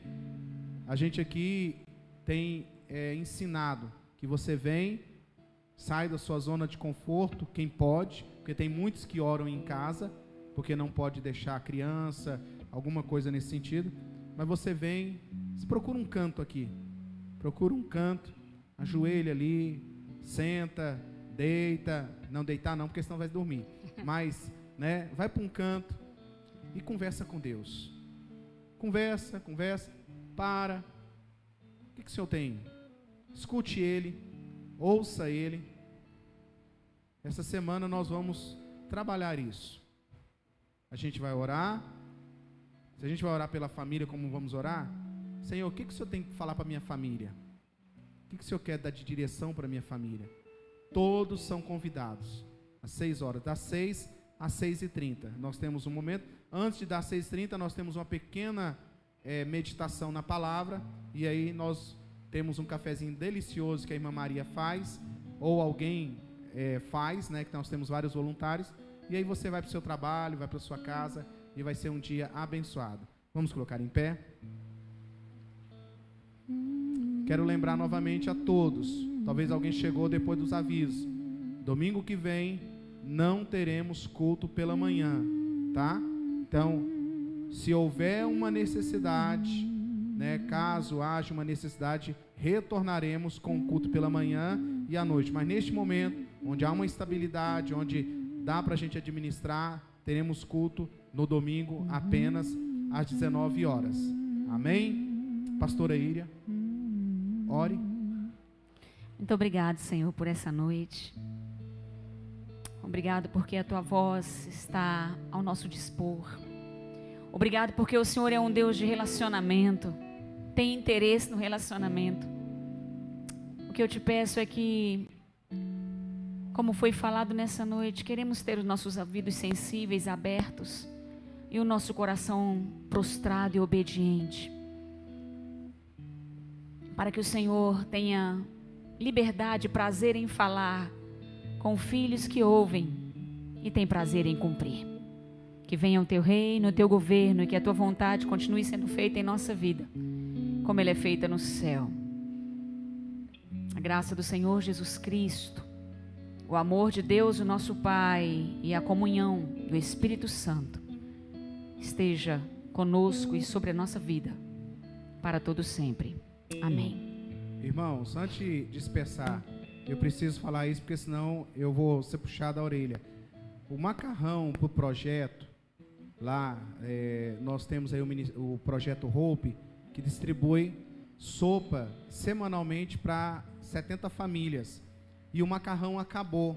A gente aqui tem é, ensinado que você vem, sai da sua zona de conforto, quem pode, porque tem muitos que oram em casa, porque não pode deixar a criança, alguma coisa nesse sentido. Mas você vem, você procura um canto aqui, procura um canto, ajoelha ali, senta, deita, não deitar não, porque senão vai dormir. [LAUGHS] Mas, né, vai para um canto e conversa com Deus. Conversa, conversa, para. O que, que o Senhor tem? Escute Ele, ouça Ele. Essa semana nós vamos trabalhar isso. A gente vai orar. Se a gente vai orar pela família, como vamos orar? Senhor, o que, que o Senhor tem que falar para minha família? O que, que o Senhor quer dar de direção para minha família? Todos são convidados. Às 6 horas, das 6 às 6 e 30. Nós temos um momento. Antes de dar 6 e 30, nós temos uma pequena é, meditação na palavra. E aí nós temos um cafezinho delicioso que a irmã Maria faz. Ou alguém é, faz, né? Que nós temos vários voluntários. E aí você vai para o seu trabalho, vai para a sua casa. E vai ser um dia abençoado. Vamos colocar em pé. Quero lembrar novamente a todos. Talvez alguém chegou depois dos avisos. Domingo que vem não teremos culto pela manhã, tá? Então, se houver uma necessidade, né, caso haja uma necessidade, retornaremos com o culto pela manhã e à noite. Mas neste momento, onde há uma estabilidade, onde dá para a gente administrar, teremos culto no domingo apenas às 19 horas. Amém? Pastora Íria. Ore. Muito obrigado, Senhor, por essa noite. Obrigado porque a tua voz está ao nosso dispor. Obrigado porque o Senhor é um Deus de relacionamento, tem interesse no relacionamento. O que eu te peço é que, como foi falado nessa noite, queremos ter os nossos ouvidos sensíveis, abertos e o nosso coração prostrado e obediente para que o Senhor tenha liberdade e prazer em falar com filhos que ouvem e têm prazer em cumprir. Que venha o teu reino, o teu governo e que a tua vontade continue sendo feita em nossa vida, como ela é feita no céu. A graça do Senhor Jesus Cristo, o amor de Deus, o nosso Pai, e a comunhão do Espírito Santo esteja conosco e sobre a nossa vida, para todo sempre. Amém. Irmãos, antes de dispersar, eu preciso falar isso porque senão eu vou ser puxado a orelha. O macarrão para o projeto, lá é, nós temos aí o, o projeto Hope, que distribui sopa semanalmente para 70 famílias. E o macarrão acabou.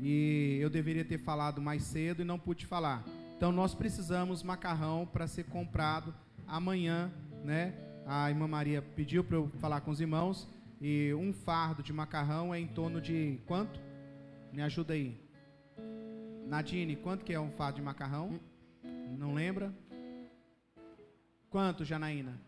E eu deveria ter falado mais cedo e não pude falar. Então nós precisamos macarrão para ser comprado amanhã, né? a irmã Maria pediu para eu falar com os irmãos. E um fardo de macarrão é em torno de quanto? Me ajuda aí. Nadine, quanto que é um fardo de macarrão? Não lembra? Quanto, Janaína?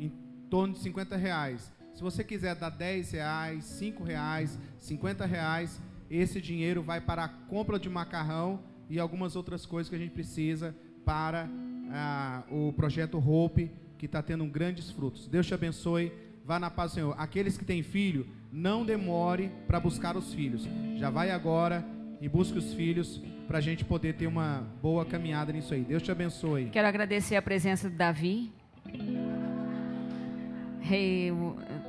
Em torno de 50 reais. Se você quiser dar 10 reais, 5 reais, 50 reais, esse dinheiro vai para a compra de macarrão e algumas outras coisas que a gente precisa para ah, o projeto Hope que está tendo grandes frutos. Deus te abençoe. Vá na paz do Senhor. Aqueles que têm filho, não demore para buscar os filhos. Já vai agora e busque os filhos para a gente poder ter uma boa caminhada nisso aí. Deus te abençoe. Quero agradecer a presença do Davi. Hey,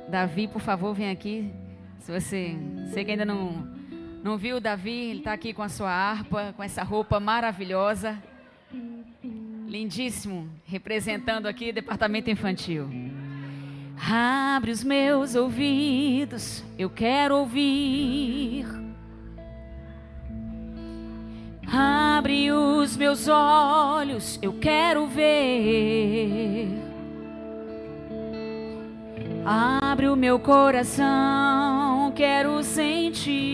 Davi, por favor, vem aqui. Se você, você que ainda não, não viu o Davi, ele está aqui com a sua harpa, com essa roupa maravilhosa. Lindíssimo, representando aqui o departamento infantil. Abre os meus ouvidos, eu quero ouvir. Abre os meus olhos, eu quero ver. Abre o meu coração, quero sentir.